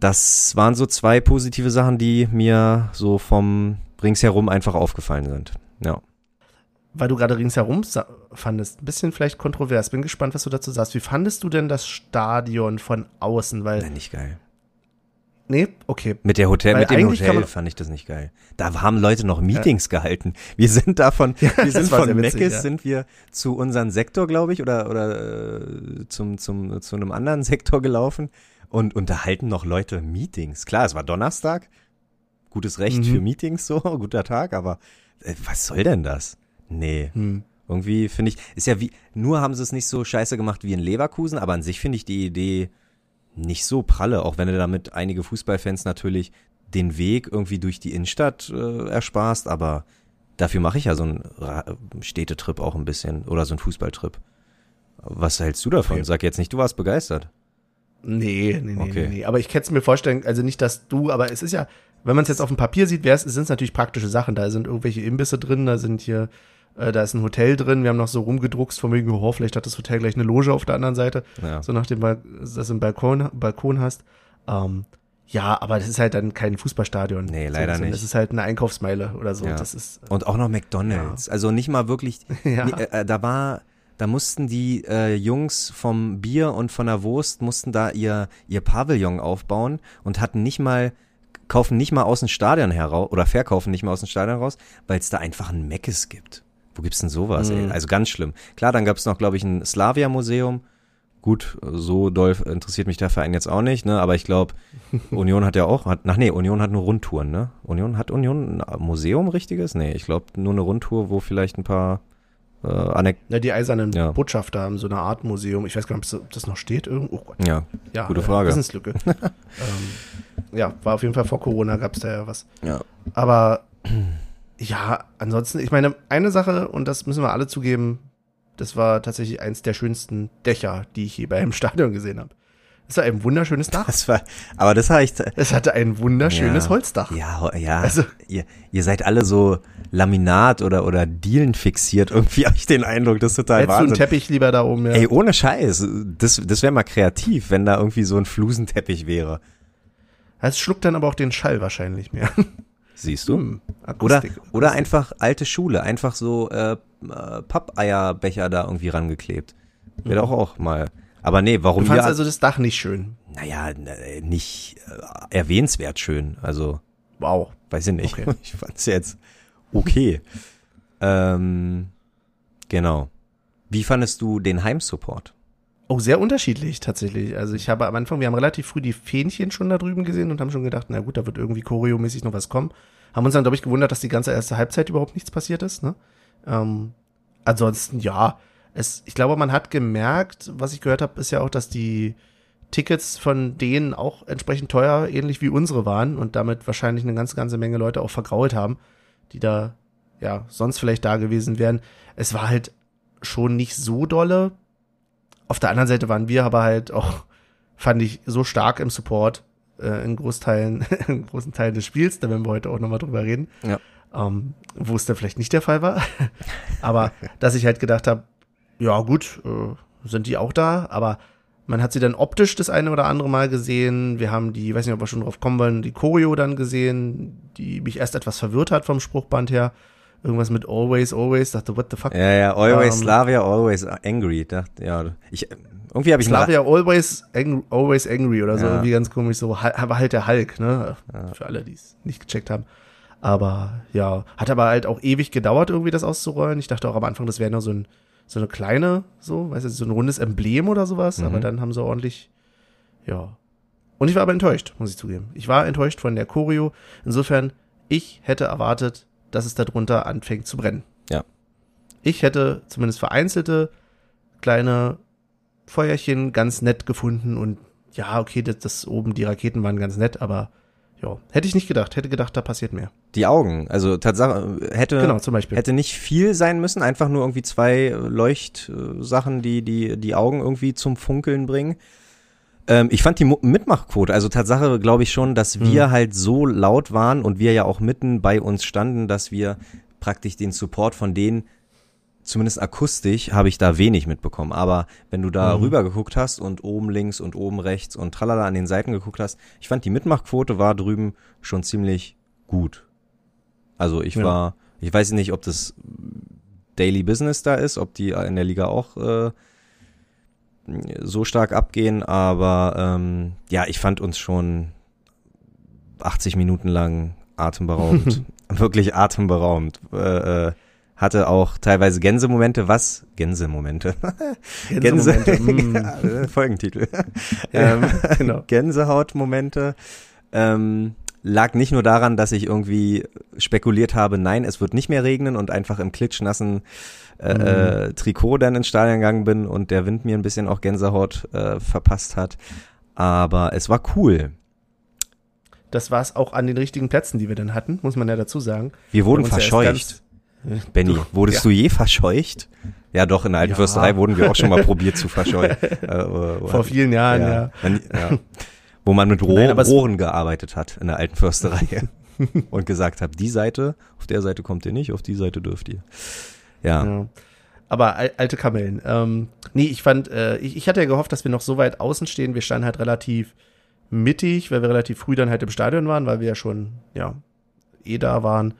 das waren so zwei positive Sachen, die mir so vom ringsherum einfach aufgefallen sind. Ja. Weil du gerade ringsherum fandest, ein bisschen vielleicht kontrovers. Bin gespannt, was du dazu sagst. Wie fandest du denn das Stadion von außen? Weil, Nein, nicht geil. Nee, okay. Mit der Hotel, Weil mit dem Hotel fand ich das nicht geil. Da haben Leute noch Meetings gehalten. Wir sind davon, wir sind von Meckes ja. sind wir zu unserem Sektor, glaube ich, oder oder äh, zum zum zu einem anderen <laughs> Sektor gelaufen und unterhalten noch Leute Meetings. Klar, es war Donnerstag. Gutes Recht Mhm. für Meetings so, <laughs> guter Tag, aber äh, was soll denn das? Nee. Hm. Irgendwie finde ich, ist ja wie, nur haben sie es nicht so scheiße gemacht wie in Leverkusen, aber an sich finde ich die Idee nicht so pralle, auch wenn du damit einige Fußballfans natürlich den Weg irgendwie durch die Innenstadt äh, ersparst, aber dafür mache ich ja so einen Städtetrip auch ein bisschen oder so einen Fußballtrip. Was hältst du davon? Sag jetzt nicht, du warst begeistert. Nee, nee, nee, Okay. nee, nee. Aber ich kann es mir vorstellen, also nicht, dass du, aber es ist ja, wenn man es jetzt auf dem Papier sieht, sind es natürlich praktische Sachen. Da sind irgendwelche Imbisse drin, da sind hier, äh, da ist ein Hotel drin. Wir haben noch so rumgedruckst, von wegen, oh, vielleicht hat das Hotel gleich eine Loge auf der anderen Seite. Ja. So nachdem, du einen Balkon, Balkon hast. Ähm, ja, aber das ist halt dann kein Fußballstadion. Nee, leider so, nicht. Das ist halt eine Einkaufsmeile oder so. Ja. Das ist, äh, Und auch noch McDonalds. Also nicht mal wirklich. <laughs> Ja. Äh, da war, da mussten die äh, Jungs vom Bier und von der Wurst mussten da ihr ihr Pavillon aufbauen und hatten nicht mal kaufen nicht mal aus dem Stadion heraus oder verkaufen nicht mal aus dem Stadion raus, weil es da einfach ein Meckes gibt. Wo gibt's denn sowas? Mhm. Ey? Also ganz schlimm. Klar, dann gab's noch, glaube ich, ein Slavia Museum. gut, so doll interessiert mich der Verein jetzt auch nicht, ne? Aber ich glaube, <laughs> Union hat ja auch, hat, ach nee, Union hat nur Rundtouren, ne? Union hat Union ein Museum richtiges? Nee, ich glaube nur eine Rundtour, wo vielleicht ein paar äh, Anek Ja, die eisernen Ja. Botschafter haben so eine Art Museum. Ich weiß gar nicht, ob das noch steht irgendwo. Oh Gott. ja, Ja, Gute äh, Frage. Wissenslücke. <laughs> ähm, ja, war auf jeden Fall vor Corona, gab es da ja was. ja. Aber ja, ansonsten, ich meine, eine Sache, und das müssen wir alle zugeben, das war tatsächlich eins der schönsten Dächer, die ich je bei einem <laughs> Stadion gesehen habe. Es war ein wunderschönes Dach. Das war, aber das habe ich, Es hatte ein wunderschönes Ja. Holzdach. Ja, ja. Also- ihr, ihr seid alle so Laminat oder, oder Dielen fixiert. Irgendwie <laughs> habe ich den Eindruck, das ist total Hättest du einen Wahnsinn. Teppich lieber da oben, ja. Ey, ohne Scheiß. Das, das wäre mal kreativ, wenn da irgendwie so ein Flusenteppich wäre. Es schluckt dann aber auch den Schall wahrscheinlich mehr. <laughs> Siehst du? Hm, Oder, Akustik. oder einfach alte Schule, einfach so äh, äh, Pappeierbecher da irgendwie rangeklebt. Wäre doch auch mal. Aber nee, warum Du fandst also das Dach nicht schön. naja, ne, nicht äh, erwähnenswert schön. Also, Wow. weiß ich nicht. Okay. <laughs> Ich fand's jetzt okay. ähm, genau. Wie fandest du den Heimsupport? Oh, sehr unterschiedlich tatsächlich. Also ich habe am Anfang, wir haben relativ früh die Fähnchen schon da drüben gesehen und haben schon gedacht, na gut, da wird irgendwie choreomäßig noch was kommen. Haben uns dann, glaube ich, gewundert, dass die ganze erste Halbzeit überhaupt nichts passiert ist. Ne? Ähm, ansonsten, ja, es, ich glaube, man hat gemerkt, was ich gehört habe, ist ja auch, dass die Tickets von denen auch entsprechend teuer, ähnlich wie unsere waren und damit wahrscheinlich eine ganze, ganze Menge Leute auch vergrault haben, die da, ja, sonst vielleicht da gewesen wären. Es war halt schon nicht so dolle. Auf der anderen Seite waren wir aber halt auch, fand ich, so stark im Support äh, in Großteilen, <laughs> in großen Teilen des Spiels, da werden wir heute auch nochmal drüber reden. Ja. Ähm, wo es dann vielleicht nicht der Fall war. <laughs> aber dass ich halt gedacht habe, ja gut, äh, sind die auch da, aber man hat sie dann optisch das eine oder andere Mal gesehen. Wir haben die, weiß nicht, ob wir schon drauf kommen wollen, die Choreo dann gesehen, die mich erst etwas verwirrt hat vom Spruchband her. Irgendwas mit always, always, dachte, what the fuck? Ja, ja, always Ähm, Slavia, always angry. Dacht, ja, ich, irgendwie habe ich Slavia always, ang always angry oder so, Ja. irgendwie ganz komisch so, aber halt der Hulk, ne? Für alle, die es nicht gecheckt haben. Aber ja, hat aber halt auch ewig gedauert, irgendwie das auszurollen. Ich dachte auch am Anfang, das wäre nur so ein, so eine kleine, so, weißt du, so ein rundes Emblem oder sowas, aber dann haben sie ordentlich, ja. Und ich war aber enttäuscht, muss ich zugeben. Ich war enttäuscht von der Choreo. Insofern, ich hätte erwartet, dass es darunter anfängt zu brennen. Ja. Ich hätte zumindest vereinzelte kleine Feuerchen ganz nett gefunden und ja, okay, das, das oben, die Raketen waren ganz nett, aber ja, hätte ich nicht gedacht. Hätte gedacht, da passiert mehr. Die Augen, also Tatsache, hätte, Genau, zum Beispiel. hätte nicht viel sein müssen, einfach nur irgendwie zwei Leuchtsachen, die, die, die Augen irgendwie zum Funkeln bringen. Ähm, ich fand die Mitmachquote, also Tatsache glaube ich schon, dass wir halt so laut waren und wir ja auch mitten bei uns standen, dass wir praktisch den Support von denen, zumindest akustisch, habe ich da wenig mitbekommen. Aber wenn du da rüber geguckt hast und oben links und oben rechts und tralala an den Seiten geguckt hast, ich fand die Mitmachquote war drüben schon ziemlich gut. Also ich Ja. war, ich weiß nicht, ob das Daily Business da ist, ob die in der Liga auch äh, so stark abgehen, aber ähm, ja, ich fand uns schon 80 Minuten lang atemberaubend, <laughs> wirklich atemberaubend. Äh, äh, hatte auch teilweise Gänsemomente, was? Gänsemomente. <laughs> Gänse, Gänsemomente, mm. <laughs> ja, äh, Folgentitel. Ja, ähm, genau. Gänsehautmomente. Ähm, lag nicht nur daran, dass ich irgendwie spekuliert habe, nein, es wird nicht mehr regnen und einfach im klitschnassen äh, äh, Trikot dann ins Stadion gegangen bin und der Wind mir ein bisschen auch Gänsehaut äh, verpasst hat. Aber es war cool. Das war es auch an den richtigen Plätzen, die wir dann hatten, muss man ja dazu sagen. Wir wurden ja verscheucht. ganz- <laughs> Benny, wurdest ja. du je verscheucht? Ja, doch, in der alten Ja. Fürsterei wurden wir auch schon mal <laughs> probiert zu verscheuchen. <laughs> Äh, Vor vielen Jahren, ja. Ja. Wo man mit Rohr, Nein, Rohren gearbeitet hat in der alten Försterei. und gesagt hat, die Seite, auf der Seite kommt ihr nicht, auf die Seite dürft ihr. Ja. Ja. Aber al alte Kamellen. Ähm, nee, ich fand, äh, ich, ich hatte ja gehofft, dass wir noch so weit außen stehen. Wir standen halt relativ mittig, weil wir relativ früh dann halt im Stadion waren, weil wir ja schon, ja, eh da waren.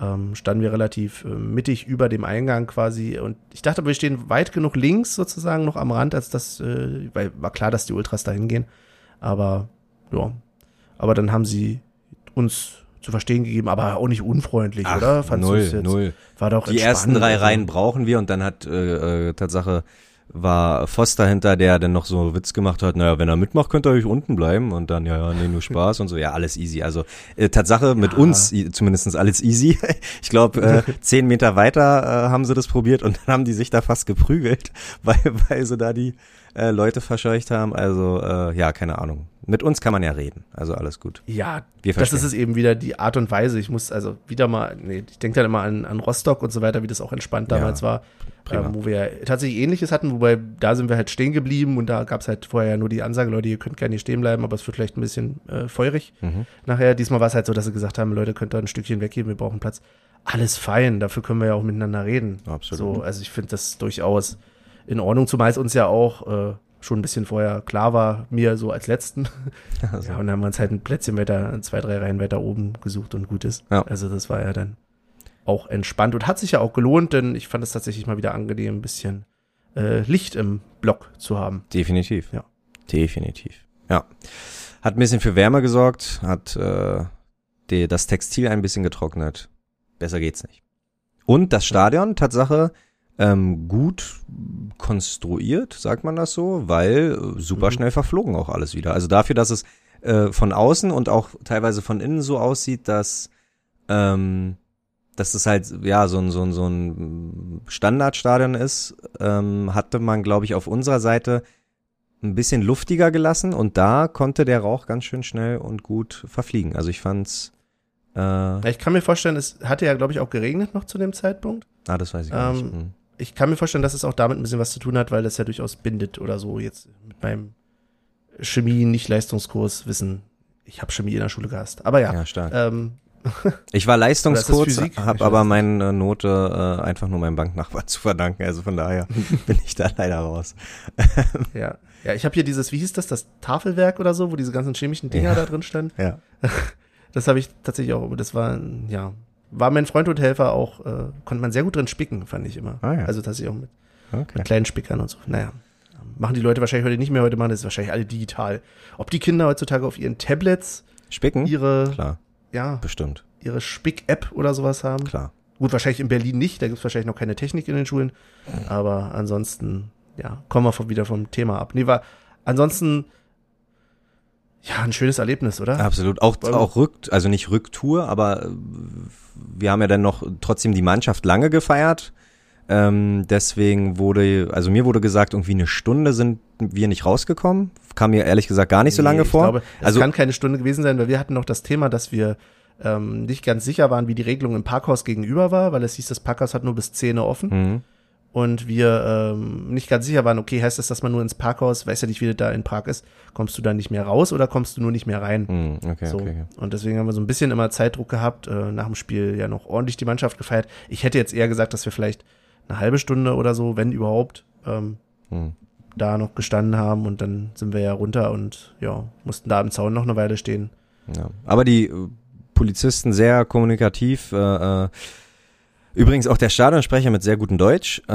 Ähm, standen wir relativ äh, mittig über dem Eingang quasi. Und ich dachte, wir stehen weit genug links sozusagen noch am Rand, als das, äh, weil war klar, dass die Ultras da hingehen. Aber, ja. Aber dann haben sie uns zu verstehen gegeben, aber auch nicht unfreundlich, Ach, oder? Fandst null, jetzt? null. War doch Die ersten drei also- Reihen brauchen wir und dann hat äh, äh, Tatsache war Voss dahinter, der dann noch so Witz gemacht hat, naja, wenn er mitmacht, könnt ihr euch unten bleiben und dann, ja, ja, nee, nur Spaß und so, ja, alles easy. Also äh, Tatsache mit uns i- zumindestens alles easy. <laughs> Ich glaube, äh, <laughs> zehn Meter weiter äh, haben sie das probiert und dann haben die sich da fast geprügelt, <laughs> weil, weil sie da die äh, Leute verscheucht haben. Also, äh, ja, keine Ahnung. Mit uns kann man ja reden, also alles gut. Ja, Wir das ist es eben wieder die Art und Weise. Ich muss also wieder mal, nee, ich denke dann immer an, an Rostock und so weiter, wie das auch entspannt Ja, damals war, prima. ähm, wo wir tatsächlich Ähnliches hatten, wobei da sind wir halt stehen geblieben und da gab es halt vorher ja nur die Ansage, Leute, ihr könnt gerne hier stehen bleiben, aber es wird vielleicht ein bisschen äh, feurig. Mhm. Nachher, diesmal war es halt so, dass sie gesagt haben, Leute, könnt ihr ein Stückchen weggehen, wir brauchen Platz. Alles fein, dafür können wir ja auch miteinander reden. Absolut. So, also ich finde das durchaus in Ordnung, zumal es uns ja auch äh, schon ein bisschen vorher klar war, mir so als Letzten. Also, <laughs> Ja, und dann haben wir uns halt ein Plätzchen weiter, zwei, drei Reihen weiter oben gesucht und gut ist. Ja. Also das war ja dann auch entspannt und hat sich ja auch gelohnt, denn ich fand es tatsächlich mal wieder angenehm, ein bisschen äh, Licht im Block zu haben. Definitiv. Ja. Definitiv. Ja. Hat ein bisschen für Wärme gesorgt, hat äh, die, das Textil ein bisschen getrocknet. Besser geht's nicht. Und das Stadion, Tatsache, ähm, gut konstruiert, sagt man das so, weil äh, super Mhm. schnell verflogen auch alles wieder. Also dafür, dass es äh, von außen und auch teilweise von innen so aussieht, dass ähm, dass es halt ja so ein so ein so ein Standardstadion ist, ähm, hatte man glaube ich auf unserer Seite ein bisschen luftiger gelassen und da konnte der Rauch ganz schön schnell und gut verfliegen. Also ich fand's äh, ich kann mir vorstellen, es hatte ja, glaube ich, auch geregnet noch zu dem Zeitpunkt. ah, das weiß ich gar nicht. Ähm, Hm. Ich kann mir vorstellen, dass es auch damit ein bisschen was zu tun hat, weil das ja durchaus bindet oder so jetzt mit meinem Chemie-Nicht-Leistungskurs wissen. Ich habe Chemie in der Schule gehasst. Aber ja, Ja, stark. ähm, <laughs> Ich war leistungskurs, habe aber meine Note äh, einfach nur meinem Banknachbar <laughs> zu verdanken. Also von daher <laughs> bin ich da leider raus. ja. Ja, ich habe hier dieses, wie hieß das, das Tafelwerk oder so, wo diese ganzen chemischen Dinger Ja. da drin standen. Ja. Das habe ich tatsächlich auch, das war, ja, war mein Freund und Helfer auch, äh, konnte man sehr gut drin spicken, fand ich immer. Ah, ja. Also tatsächlich auch mit, Okay. mit kleinen Spickern und so. Naja, machen die Leute wahrscheinlich heute nicht mehr, heute machen das ist wahrscheinlich alle digital. Ob die Kinder heutzutage auf ihren Tablets Spicken? ihre, Klar, ja, bestimmt. ihre Spick-App oder sowas haben. Klar. Gut, wahrscheinlich in Berlin nicht, da gibt es wahrscheinlich noch keine Technik in den Schulen. Aber ansonsten, ja, kommen wir von, wieder vom Thema ab. Nee, war ansonsten, ja, ein schönes Erlebnis, oder? Absolut. Auch, auch Rück, also nicht Rücktour, aber äh, wir haben ja dann noch trotzdem die Mannschaft lange gefeiert. Ähm, deswegen wurde, also mir wurde gesagt, irgendwie eine Stunde sind wir nicht rausgekommen. Kam mir ehrlich gesagt gar nicht so lange ich vor. Glaube, es also kann keine Stunde gewesen sein, weil wir hatten noch das Thema, dass wir ähm, nicht ganz sicher waren, wie die Regelung im Parkhaus gegenüber war, weil es hieß, das Parkhaus hat nur bis 10 Uhr offen. Mhm. Und wir ähm, nicht ganz sicher waren, okay, heißt das, dass man nur ins Parkhaus, weiß ja nicht, wie das da in Prag ist, kommst du da nicht mehr raus oder kommst du nur nicht mehr rein? Mhm, okay, so. okay, okay. Und deswegen haben wir so ein bisschen immer Zeitdruck gehabt, äh, nach dem Spiel ja noch ordentlich die Mannschaft gefeiert. Ich hätte jetzt eher gesagt, dass wir vielleicht eine halbe Stunde oder so, wenn überhaupt, ähm, Mhm. da noch gestanden haben und dann sind wir ja runter und ja, mussten da am Zaun noch eine Weile stehen. Ja. Aber die äh, Polizisten sehr kommunikativ. Äh, äh, übrigens auch der Stadionsprecher mit sehr gutem Deutsch. <laughs>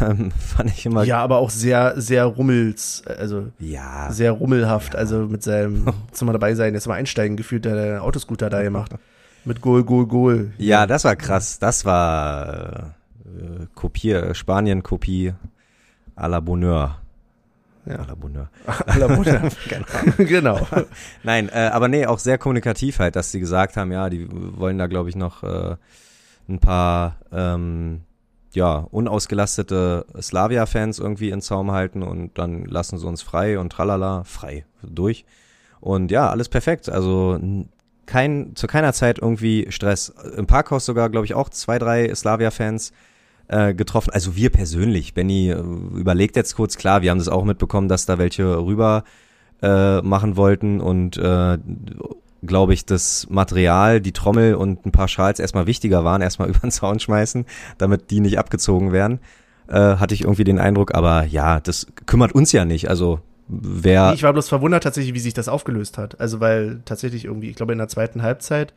Äh, fand ich immer. Ja, aber auch sehr, sehr rummels, also Ja. sehr rummelhaft, also mit seinem <laughs> zum mal dabei sein, jetzt mal einsteigen gefühlt, der der Autoscooter da gemacht. Mit Goal, Goal, Goal. Ja, das war krass. Das war äh, Kopier, Spanien-Kopie à la Bonheur. Ja. À la Bonheur. <laughs> À la Bonheur. genau. Nein, äh, aber nee, auch sehr kommunikativ halt, dass sie gesagt haben, ja, die wollen da, glaube ich, noch äh, ein paar ähm, ja, unausgelastete Slavia-Fans irgendwie in Zaum halten und dann lassen sie uns frei und tralala, frei, durch. Und ja, alles perfekt. Also kein, zu keiner Zeit irgendwie Stress. Im Parkhaus sogar, glaube ich, auch zwei, drei Slavia-Fans äh, getroffen. Also wir persönlich. Benny äh, überlegt jetzt kurz, klar, wir haben das auch mitbekommen, dass da welche rüber äh, machen wollten und äh, glaube ich, das Material, die Trommel und ein paar Schals erstmal wichtiger waren, erstmal <laughs> über den Zaun schmeißen, damit die nicht abgezogen werden. Äh, hatte ich irgendwie den Eindruck, aber ja, das kümmert uns ja nicht. Also wer Ich war bloß verwundert tatsächlich, wie sich das aufgelöst hat. Also weil tatsächlich irgendwie, ich glaube in der zweiten Halbzeit,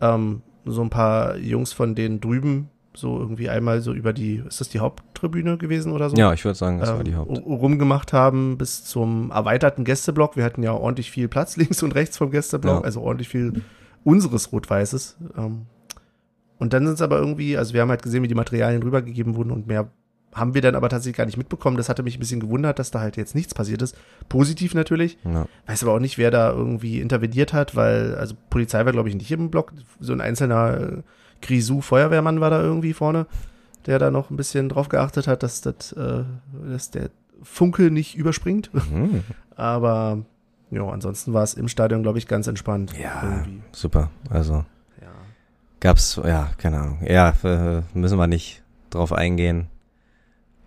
ähm, so ein paar Jungs von denen drüben so irgendwie einmal so über die, ist das die Haupttribüne gewesen oder so? ja, ich würde sagen, das war ähm, die Haupt. ru- rumgemacht haben bis zum erweiterten Gästeblock. Wir hatten ja ordentlich viel Platz <laughs> links und rechts vom Gästeblock, Ja. also ordentlich viel unseres Rot-Weißes. Ähm, und dann sind es aber irgendwie, also wir haben halt gesehen, wie die Materialien rübergegeben wurden und mehr haben wir dann aber tatsächlich gar nicht mitbekommen. Das hatte mich ein bisschen gewundert, dass da halt jetzt nichts passiert ist. Positiv natürlich. Ja. Weiß aber auch nicht, wer da irgendwie interveniert hat, weil, also Polizei war, glaube ich, nicht im Block. So ein einzelner äh, Grisou-Feuerwehrmann war da irgendwie vorne, der da noch ein bisschen drauf geachtet hat, dass, das, äh, dass der Funke nicht überspringt. Mhm. <laughs> Aber ja, ansonsten war es im Stadion, glaube ich, ganz entspannt. Ja, Irgendwie. super. Also Ja. gab's, ja, keine Ahnung. Ja, äh, müssen wir nicht drauf eingehen.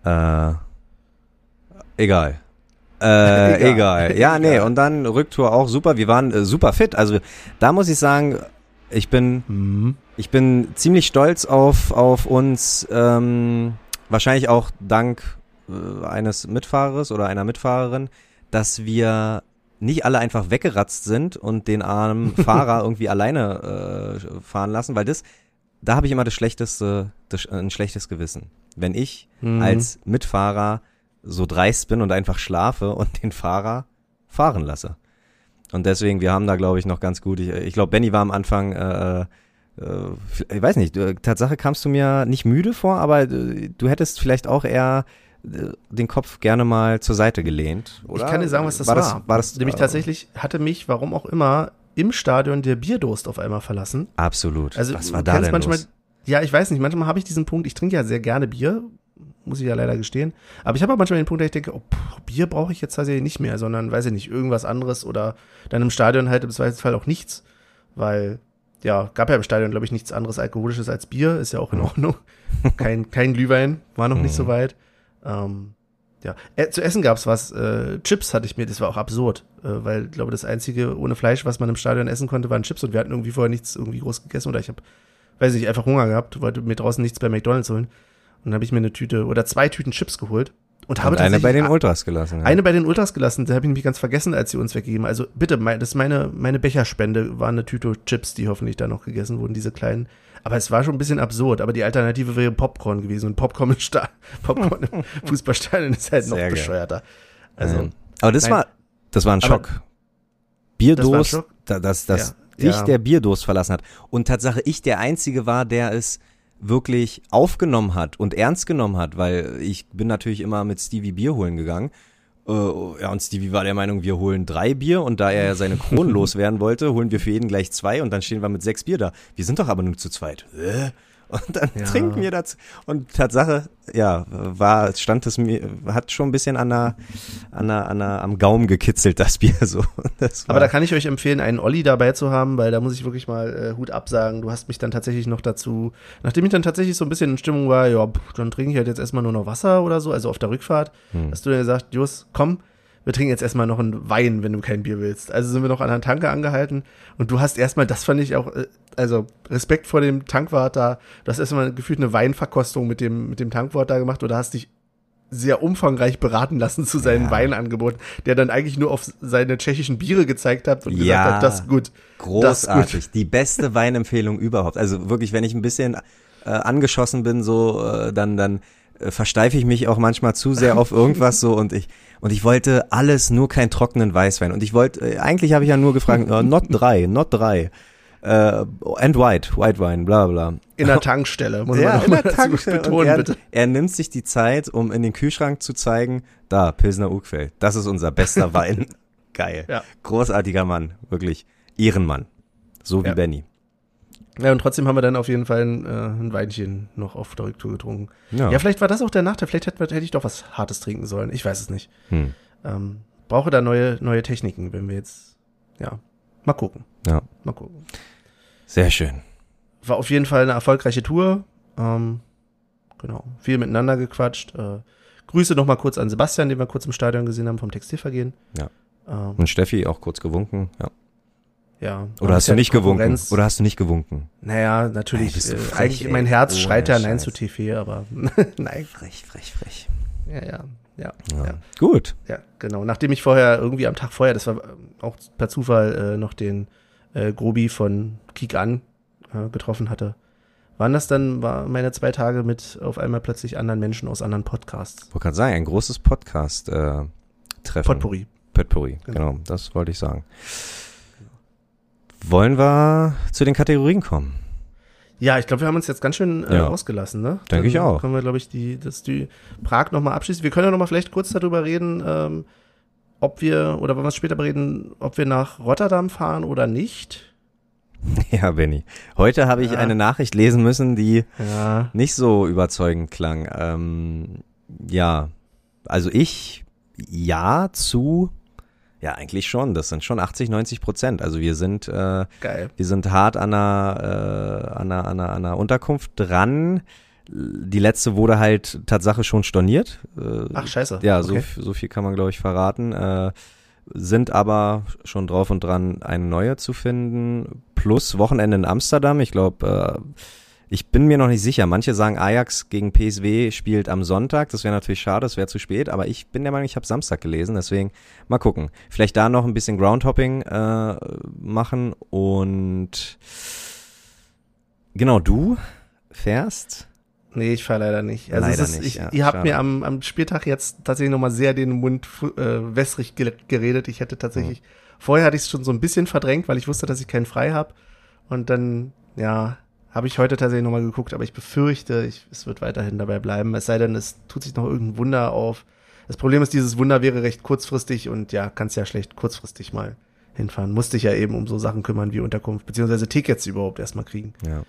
Äh, egal. Äh, <laughs> Egal. egal. Ja, <laughs> nee, und dann Rücktour auch super. Wir waren äh, super fit. Also da muss ich sagen, ich bin, Mhm. Ich bin ziemlich stolz auf, auf uns. Ähm, wahrscheinlich auch dank äh, eines Mitfahrers oder einer Mitfahrerin, dass wir nicht alle einfach weggeratzt sind und den armen <laughs> Fahrer irgendwie alleine äh, fahren lassen, weil das, da habe ich immer das schlechteste, das, ein schlechtes Gewissen. Wenn ich Mhm. als Mitfahrer so dreist bin und einfach schlafe und den Fahrer fahren lasse. Und deswegen, wir haben da, glaube ich, noch ganz gut. Ich, ich glaube, Benny war am Anfang, äh, äh, ich weiß nicht, Tatsache kamst du mir nicht müde vor, aber äh, du hättest vielleicht auch eher äh, den Kopf gerne mal zur Seite gelehnt. Oder? Ich kann dir sagen, was das war. war. Das, war das, Nämlich äh, tatsächlich hatte mich, warum auch immer, im Stadion der Bierdurst auf einmal verlassen. Absolut. Also was war da denn manchmal, los? ja, ich weiß nicht, manchmal habe ich diesen Punkt, ich trinke ja sehr gerne Bier, muss ich ja leider gestehen. Aber ich habe auch manchmal den Punkt, dass ich denke, oh, pff, Bier brauche ich jetzt tatsächlich nicht mehr, sondern weiß ich nicht, irgendwas anderes oder dann im Stadion halt im Zweifelsfall auch nichts. Weil, ja, gab ja im Stadion, glaube ich, nichts anderes Alkoholisches als Bier, ist ja auch in Ordnung. <laughs> kein, kein Glühwein, war noch nicht so weit. Ähm, ja, äh, zu essen gab's was. Äh, Chips hatte ich mir, das war auch absurd, äh, weil ich glaube, das einzige ohne Fleisch, was man im Stadion essen konnte, waren Chips und wir hatten irgendwie vorher nichts irgendwie groß gegessen oder ich habe, weiß nicht, einfach Hunger gehabt, wollte mir draußen nichts bei McDonalds holen und dann habe ich mir eine Tüte oder zwei Tüten Chips geholt und habe Und eine bei den Ultras gelassen. Ja. eine bei den Ultras gelassen, da habe ich nämlich ganz vergessen, als sie uns weggegeben. Also bitte, mein, das ist meine, meine Becherspende, war eine Tüte Chips, die hoffentlich da noch gegessen wurden, diese kleinen. Aber es war schon ein bisschen absurd, aber die Alternative wäre Popcorn gewesen und Popcorn im, Sta <laughs> Popcorn im <laughs> Fußballstadion ist halt noch Sehr bescheuerter. Also, aber das nein. war, das war ein Schock. Bierdurst, Das war ein Schock? da- dass, dass Ja. dich Ja. der Bierdurst verlassen hat. Und Tatsache, ich der Einzige war, der es wirklich aufgenommen hat und ernst genommen hat, weil ich bin natürlich immer mit Stevie Bier holen gegangen. Äh, ja, und Stevie war der Meinung, wir holen drei Bier und da er ja seine Kronen <laughs> loswerden wollte, holen wir für jeden gleich zwei und dann stehen wir mit sechs Bier da. Wir sind doch aber nur zu zweit. Äh? Und dann Ja. trinken wir das. Und Tatsache, ja, war, stand es mir, hat schon ein bisschen an der, an der, an der, am Gaumen gekitzelt, das Bier <laughs> so. Das aber da kann ich euch empfehlen, einen Olli dabei zu haben, weil da muss ich wirklich mal äh, Hut absagen. Du hast mich dann tatsächlich noch dazu, nachdem ich dann tatsächlich so ein bisschen in Stimmung war, ja, pff, dann trinke ich halt jetzt erstmal nur noch Wasser oder so, also auf der Rückfahrt, Hm. hast du dir gesagt, Jus, komm, wir trinken jetzt erstmal noch einen Wein, wenn du kein Bier willst. Also sind wir noch an der Tanke angehalten und du hast erstmal, das fand ich auch, äh, also Respekt vor dem Tankwart da, du hast erstmal gefühlt eine Weinverkostung mit dem, mit dem Tankwart da gemacht oder hast dich sehr umfangreich beraten lassen zu seinen Ja. Weinangeboten, der dann eigentlich nur auf seine tschechischen Biere gezeigt hat und Ja. gesagt hat, das ist gut. Das ist großartig. Die beste Weinempfehlung überhaupt. Also wirklich, wenn ich ein bisschen äh, angeschossen bin, so, äh, dann, dann versteife ich mich auch manchmal zu sehr auf irgendwas so und ich und ich wollte alles, nur keinen trockenen Weißwein. Und ich wollte, äh, eigentlich habe ich ja nur gefragt, äh, not drei, not drei. Äh, and white, white wine, bla bla. In der Tankstelle, muss <laughs> Ja, man in der Tankstelle. <laughs> Betonen, er, bitte. er nimmt sich die Zeit, um in den Kühlschrank zu zeigen, da, Pilsner Urquell, das ist unser bester <laughs> Wein. Geil. Ja. Großartiger Mann, wirklich. Ehrenmann. So wie Ja. Benny. Ja, und trotzdem haben wir dann auf jeden Fall ein, äh, ein Weinchen noch auf der Rücktour getrunken. Ja. Ja, vielleicht war das auch der Nachteil. Vielleicht hätte, hätte ich doch was Hartes trinken sollen. Ich weiß es nicht. Hm. Ähm, brauche da neue, neue Techniken, wenn wir jetzt, ja, mal gucken. Ja. Mal gucken. Sehr schön. War auf jeden Fall eine erfolgreiche Tour. Ähm, genau. Viel miteinander gequatscht. Äh, Grüße noch mal kurz an Sebastian, den wir kurz im Stadion gesehen haben vom Textilvergehen. Ja. Ähm, Und Steffi auch kurz gewunken. Ja. Ja. Oder hast du nicht gewunken? Konkurrenz. Oder hast du nicht gewunken? Naja, natürlich. äh, frech, eigentlich ey. mein Herz Ohne schreit ja Nein zu TV, aber <laughs> nein. Frech, frech, frech. Ja, ja, ja, Ja. ja, Gut. ja, genau. Nachdem ich vorher irgendwie am Tag vorher, das war ähm, auch per Zufall äh, noch den äh, Grobi von Kick an äh, getroffen hatte, waren das dann war meine zwei Tage mit auf einmal plötzlich anderen Menschen aus anderen Podcasts. Wollte gerade sagen, ein großes Podcast-Treffen. Potpourri. Potpourri, Genau. genau. Das wollte ich sagen. Wollen wir zu den Kategorien kommen? Ja, ich glaube, wir haben uns jetzt ganz schön äh, Ja. ausgelassen, ne? Denke ich auch. Können wir, glaube ich, die, das, die Prag nochmal abschließen. Wir können ja nochmal vielleicht kurz darüber reden, ähm, ob wir, oder wollen wir es später bereden, ob wir nach Rotterdam fahren oder nicht. <laughs> Ja, Benny. Heute habe ich Ja. eine Nachricht lesen müssen, die Ja. nicht so überzeugend klang. Ähm, ja, also ich ja zu, ja eigentlich schon. Das sind schon 80, 90 Prozent. Also wir sind, äh, Geil. wir sind hart an einer, äh, an einer, an einer, an einer Unterkunft dran. Die letzte wurde halt Tatsache schon storniert. Äh, Ach, scheiße. ja, so, Okay. so viel kann man, glaube ich, verraten. Äh, sind aber schon drauf und dran, eine neue zu finden. Plus Wochenende in Amsterdam. Ich glaube, äh, ich bin mir noch nicht sicher. Manche sagen, Ajax gegen PSW spielt am Sonntag. Das wäre natürlich schade, das wäre zu spät. Aber ich bin der Meinung, ich habe Samstag gelesen. Deswegen mal gucken. Vielleicht da noch ein bisschen Groundhopping äh, machen. Und genau, du fährst. Nee, ich fahre leider nicht. Also Leider ist, nicht, ich, ja, ihr habt schade. mir am, am Spieltag jetzt tatsächlich nochmal sehr den Mund äh, wässrig ge geredet. Ich hätte tatsächlich, vorher hatte ich es schon so ein bisschen verdrängt, weil ich wusste, dass ich keinen frei habe. Und dann, ja, habe ich heute tatsächlich nochmal geguckt, aber ich befürchte, ich, es wird weiterhin dabei bleiben. Es sei denn, es tut sich noch irgendein Wunder auf. Das Problem ist, dieses Wunder wäre recht kurzfristig und ja, kannst ja schlecht kurzfristig mal hinfahren. Musste ich ja eben um so Sachen kümmern wie Unterkunft, beziehungsweise Tickets überhaupt erstmal kriegen. Ja.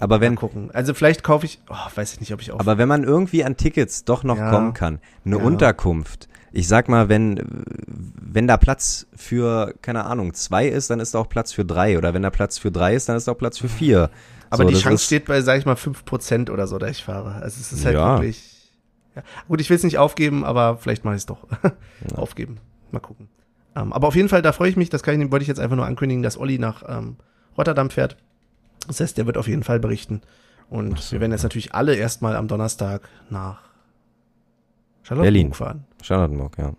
Aber wenn, Mal gucken. Also vielleicht kaufe ich, oh, weiß ich nicht, ob ich auch. Aber wenn man irgendwie an Tickets doch noch Ja. kommen kann, eine Ja. Unterkunft, ich sag mal, wenn, wenn da Platz für, keine Ahnung, zwei ist, dann ist da auch Platz für drei. Oder wenn da Platz für drei ist, dann ist da auch Platz für vier. Aber So, die Chance steht bei, sag ich mal, 5% oder so, da ich fahre. Also es ist halt Ja. wirklich. Ja. Gut, ich will es nicht aufgeben, aber vielleicht mache ich es doch. <laughs> Aufgeben. Mal gucken. Ähm, aber auf jeden Fall, da freue ich mich, das kann ich, wollte ich jetzt einfach nur ankündigen, dass Olli nach ähm, Rotterdam fährt. Das heißt, der wird auf jeden Fall berichten. Und wir werden jetzt natürlich alle erstmal am Donnerstag nach Charlottenburg Berlin. fahren. Charlottenburg, ja.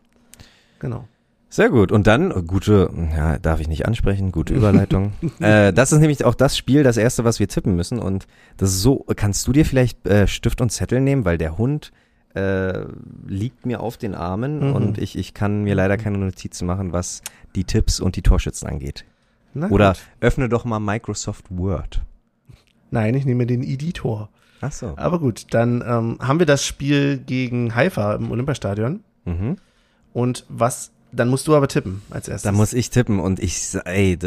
Genau. Sehr gut. Und dann, gute, ja, darf ich nicht ansprechen, gute Überleitung. <laughs> äh, das ist nämlich auch das Spiel, das erste, was wir tippen müssen. Und das ist so, kannst du dir vielleicht äh, Stift und Zettel nehmen, weil der Hund äh, liegt mir auf den Armen Mhm. und ich, ich kann mir leider keine Notizen machen, was die Tipps und die Torschützen angeht. Na Oder gut. öffne doch mal Microsoft Word. Nein, ich nehme den Editor. Ach so. Aber gut, dann ähm, haben wir das Spiel gegen Haifa im Olympiastadion. Mhm. Und was, dann musst du aber tippen als erstes. Da muss ich tippen und ich, ey,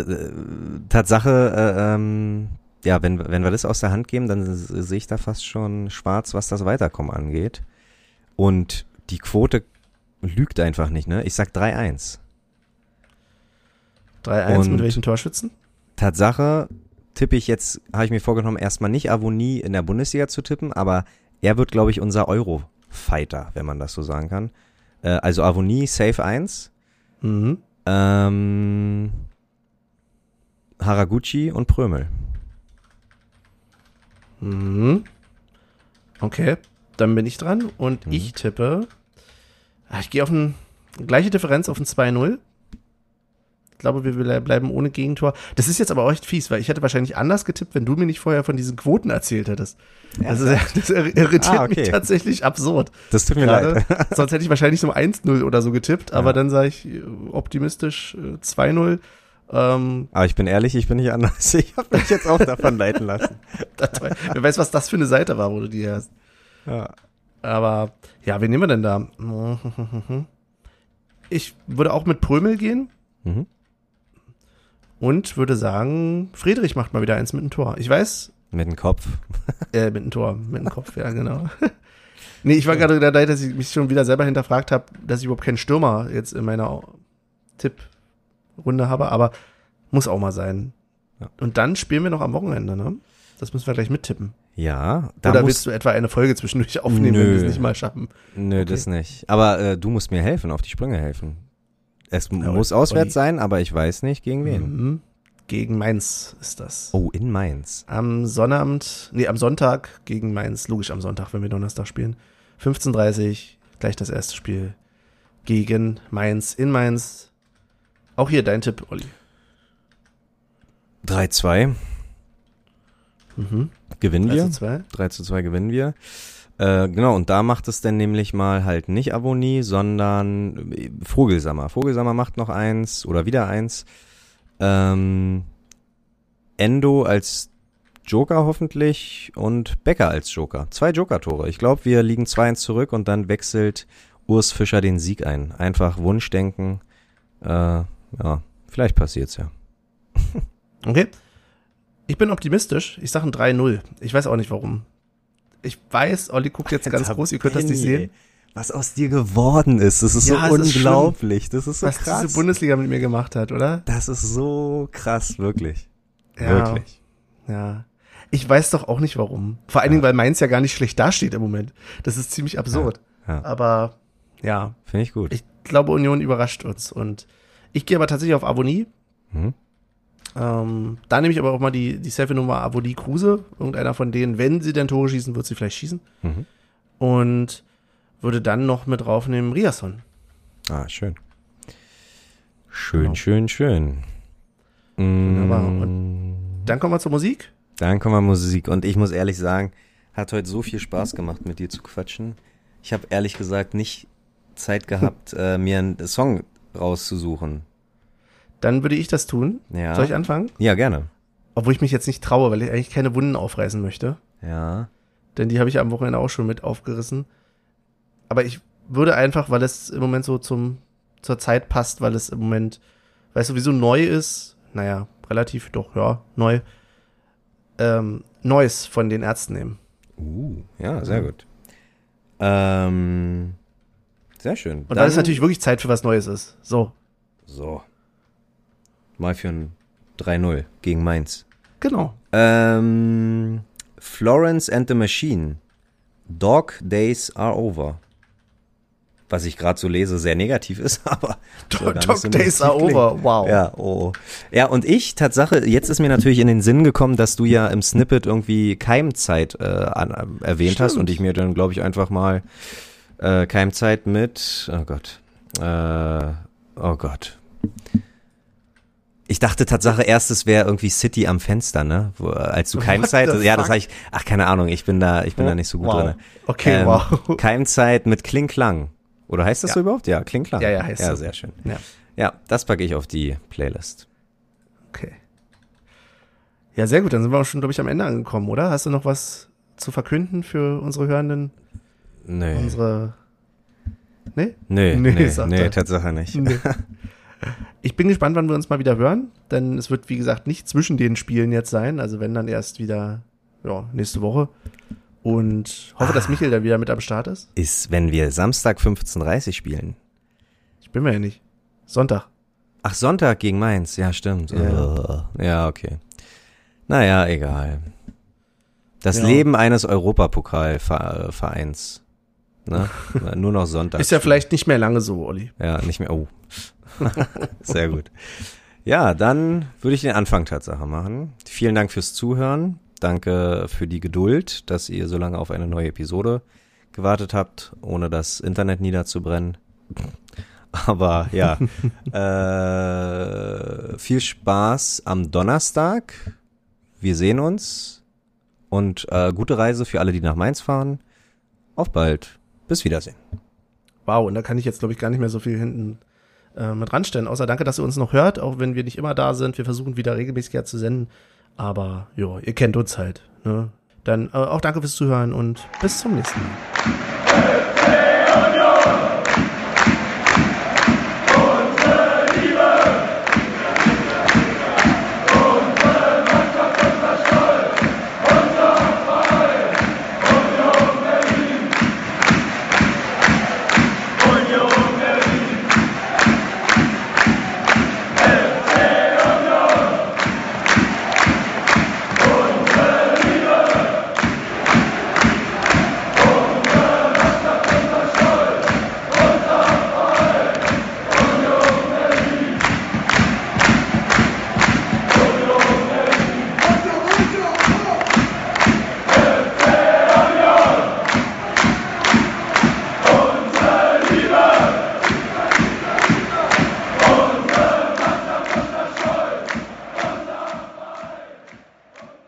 Tatsache, äh, ähm, ja, wenn, wenn wir das aus der Hand geben, dann sehe ich da fast schon schwarz, was das Weiterkommen angeht. Und die Quote lügt einfach nicht, ne? Ich sag 3-1. 3-1 Und- mit welchen Torschützen? Tatsache tippe ich jetzt, habe ich mir vorgenommen, erstmal nicht Avonie in der Bundesliga zu tippen, aber er wird, glaube ich, unser Euro-Fighter, wenn man das so sagen kann. Äh, also Avonie, Safe 1. Mhm. Ähm, Haraguchi und Prömel. Mhm. Okay, dann bin ich dran und Mhm. ich tippe. ah, Ich gehe auf eine gleiche Differenz auf ein 2-0. Ich glaube, wir ble- bleiben ohne Gegentor. Das ist jetzt aber auch echt fies, weil ich hätte wahrscheinlich anders getippt, wenn du mir nicht vorher von diesen Quoten erzählt hättest. Ja- das ir- irritiert Ah, okay. mich tatsächlich absurd. Das tut mir Gerade. leid. <laughs> Sonst hätte ich wahrscheinlich so 1-0 oder so getippt, aber Ja. dann sage ich äh, optimistisch äh, 2-0. Ähm, Aber ich bin ehrlich, ich bin nicht anders. <laughs> Ich habe mich jetzt auch davon leiten lassen. <laughs> wer weiß, was das für eine Seite war, wo du die hast. Ja. Aber ja, wen nehmen wir denn da? Ich würde auch mit Prömel gehen Mhm. Und würde sagen, Friedrich macht mal wieder eins mit dem Tor. Ich weiß, Mit dem Kopf. <laughs> äh, mit dem Tor, mit dem Kopf, ja, genau. <laughs> nee, ich war gerade dabei, dass ich mich schon wieder selber hinterfragt habe, dass ich überhaupt keinen Stürmer jetzt in meiner Tipprunde habe, aber muss auch mal sein. Ja. Und dann spielen wir noch am Wochenende, ne? Das müssen wir gleich mittippen. Ja, da Oder willst du etwa eine Folge zwischendurch aufnehmen, wenn Nö. wir es nicht mal schaffen? Nö, das nicht. Aber äh, du musst mir helfen, auf die Sprünge helfen. Es Ja, muss auswärts sein, aber ich weiß nicht gegen wen. Mhm. Gegen Mainz ist das. Oh, in Mainz. Am Sonnabend, nee, am Sonntag gegen Mainz, logisch am Sonntag, wenn wir Donnerstag spielen. 15.30 gleich das erste Spiel gegen Mainz in Mainz. Auch hier dein Tipp, Olli. 3-2 Mhm. Gewinnen 3 wir. zu 2. 3 zu 2 gewinnen wir. Äh, genau, und da macht es dann nämlich mal halt nicht Avonie, sondern äh, Vogelsammer. Vogelsammer macht noch eins oder wieder eins. Ähm, Endo als Joker hoffentlich und Becker als Joker. Zwei Joker-Tore. Ich glaube, wir liegen 2-1 zurück und dann wechselt Urs Fischer den Sieg ein. Einfach Wunschdenken. Äh, ja, vielleicht passiert's ja. Okay. Ich bin optimistisch. Ich sage ein 3-0. Ich weiß auch nicht warum. Ich weiß, Olli guckt jetzt ganz Alter, groß, ihr könnt das nicht sehen. Was aus dir geworden ist, das ist Ja, so es ist unglaublich. das ist so Was krass. diese Bundesliga mit mir gemacht hat, oder? das ist so krass, wirklich. Ja. Wirklich. Ja. Ich weiß doch auch nicht warum. Vor allen Dingen, weil Mainz ja gar nicht schlecht dasteht im Moment. Das ist ziemlich absurd. Ja. Aber ja, Finde ich gut. ich glaube, Union überrascht uns. Und ich gehe aber tatsächlich auf Avonie. Mhm. Ähm, da nehme ich aber auch mal die, die Selfie-Nummer Avonie Kruse. Irgendeiner von denen, wenn sie denn Tore schießen, wird sie vielleicht schießen. Mhm. Und würde dann noch mit draufnehmen Riasson. Ah, schön. Schön, Genau. schön, schön. Wunderbar. Mm, Dann kommen wir zur Musik. Dann kommen wir Musik. Und ich muss ehrlich sagen, hat heute so viel Spaß gemacht, mit dir zu quatschen. Ich habe ehrlich gesagt nicht Zeit gehabt, <laughs> äh, mir einen Song rauszusuchen. Dann würde ich das tun. Ja. Soll ich anfangen? Ja, gerne. Obwohl ich mich jetzt nicht traue, weil ich eigentlich keine Wunden aufreißen möchte. Ja. Denn die habe ich am Wochenende auch schon mit aufgerissen. Aber ich würde einfach, weil es im Moment so zum, zur Zeit passt, weil es im Moment, weil es sowieso neu ist, naja, relativ doch, ja, neu, ähm, Neues von den Ärzten nehmen. Uh, ja, sehr gut. Ähm, sehr schön. Und weil es natürlich wirklich Zeit für was Neues ist. So, So. Mal für ein 3-0 gegen Mainz. genau. Ähm, Florence and the Machine. Dog Days are over. Was ich gerade so lese, sehr negativ ist, <laughs> aber. Dog, Dog Days are klingt. over. Wow. Ja, oh. Ja, und ich, Tatsache, jetzt ist mir natürlich in den Sinn gekommen, dass du ja im Snippet irgendwie Keimzeit äh, an, äh, erwähnt hast Stimmt. und ich mir dann, glaube ich, einfach mal äh, Keimzeit mit, oh Gott, äh, oh Gott. Ich dachte Tatsache erst, es wäre irgendwie City am Fenster, ne? Wo, äh, als du Keimzeit, ja, das habe ich, ach, keine Ahnung, ich bin da, ich bin da nicht so gut Wow. drin. Okay, wow. Keimzeit mit Kling-Klang. Oder heißt das Ja. so überhaupt? Ja, Kling-Klang. Ja, ja, heißt Ja, so. sehr schön. Ja, Ja, das packe ich auf die Playlist. okay. Ja, sehr gut. Dann sind wir auch schon, glaube ich, am Ende angekommen, oder? Hast du noch was zu verkünden für unsere Hörenden? Nee. Unsere. Nee? Nee, Nee, nee, nee. Tatsache nicht. Nee. <laughs> Ich bin gespannt, wann wir uns mal wieder hören, denn es wird, wie gesagt, nicht zwischen den Spielen jetzt sein. Also wenn dann erst wieder, ja, nächste Woche. Und hoffe, dass Michael da wieder mit am Start ist. Ist, wenn wir Samstag 15.30 spielen. Ich bin mir ja nicht. Sonntag. Ach, Sonntag gegen Mainz. Ja, stimmt. Ja. Äh, Ja, okay. Naja, egal. Das Ja. Leben eines Europapokalvereins. Ne? <laughs> Nur noch Sonntag. Ist ja vielleicht nicht mehr lange so, Olli. Ja, nicht mehr. Oh. <laughs> Sehr gut. Ja, dann würde ich den Anfang Tatsache machen. Vielen Dank fürs Zuhören. Danke für die Geduld, dass ihr so lange auf eine neue Episode gewartet habt, ohne das Internet niederzubrennen. <laughs> Aber ja, <laughs> äh, viel Spaß am Donnerstag. Wir sehen uns und äh, gute Reise für alle, die nach Mainz fahren. Auf bald. Bis Wiedersehen. Wow, und da kann ich jetzt, glaube ich, gar nicht mehr so viel hinten äh, mit ranstellen. Außer danke, dass ihr uns noch hört, auch wenn wir nicht immer da sind. Wir versuchen wieder regelmäßiger zu senden. Aber ja, ihr kennt uns halt. Ne? Dann äh, auch danke fürs Zuhören und bis zum nächsten Mal.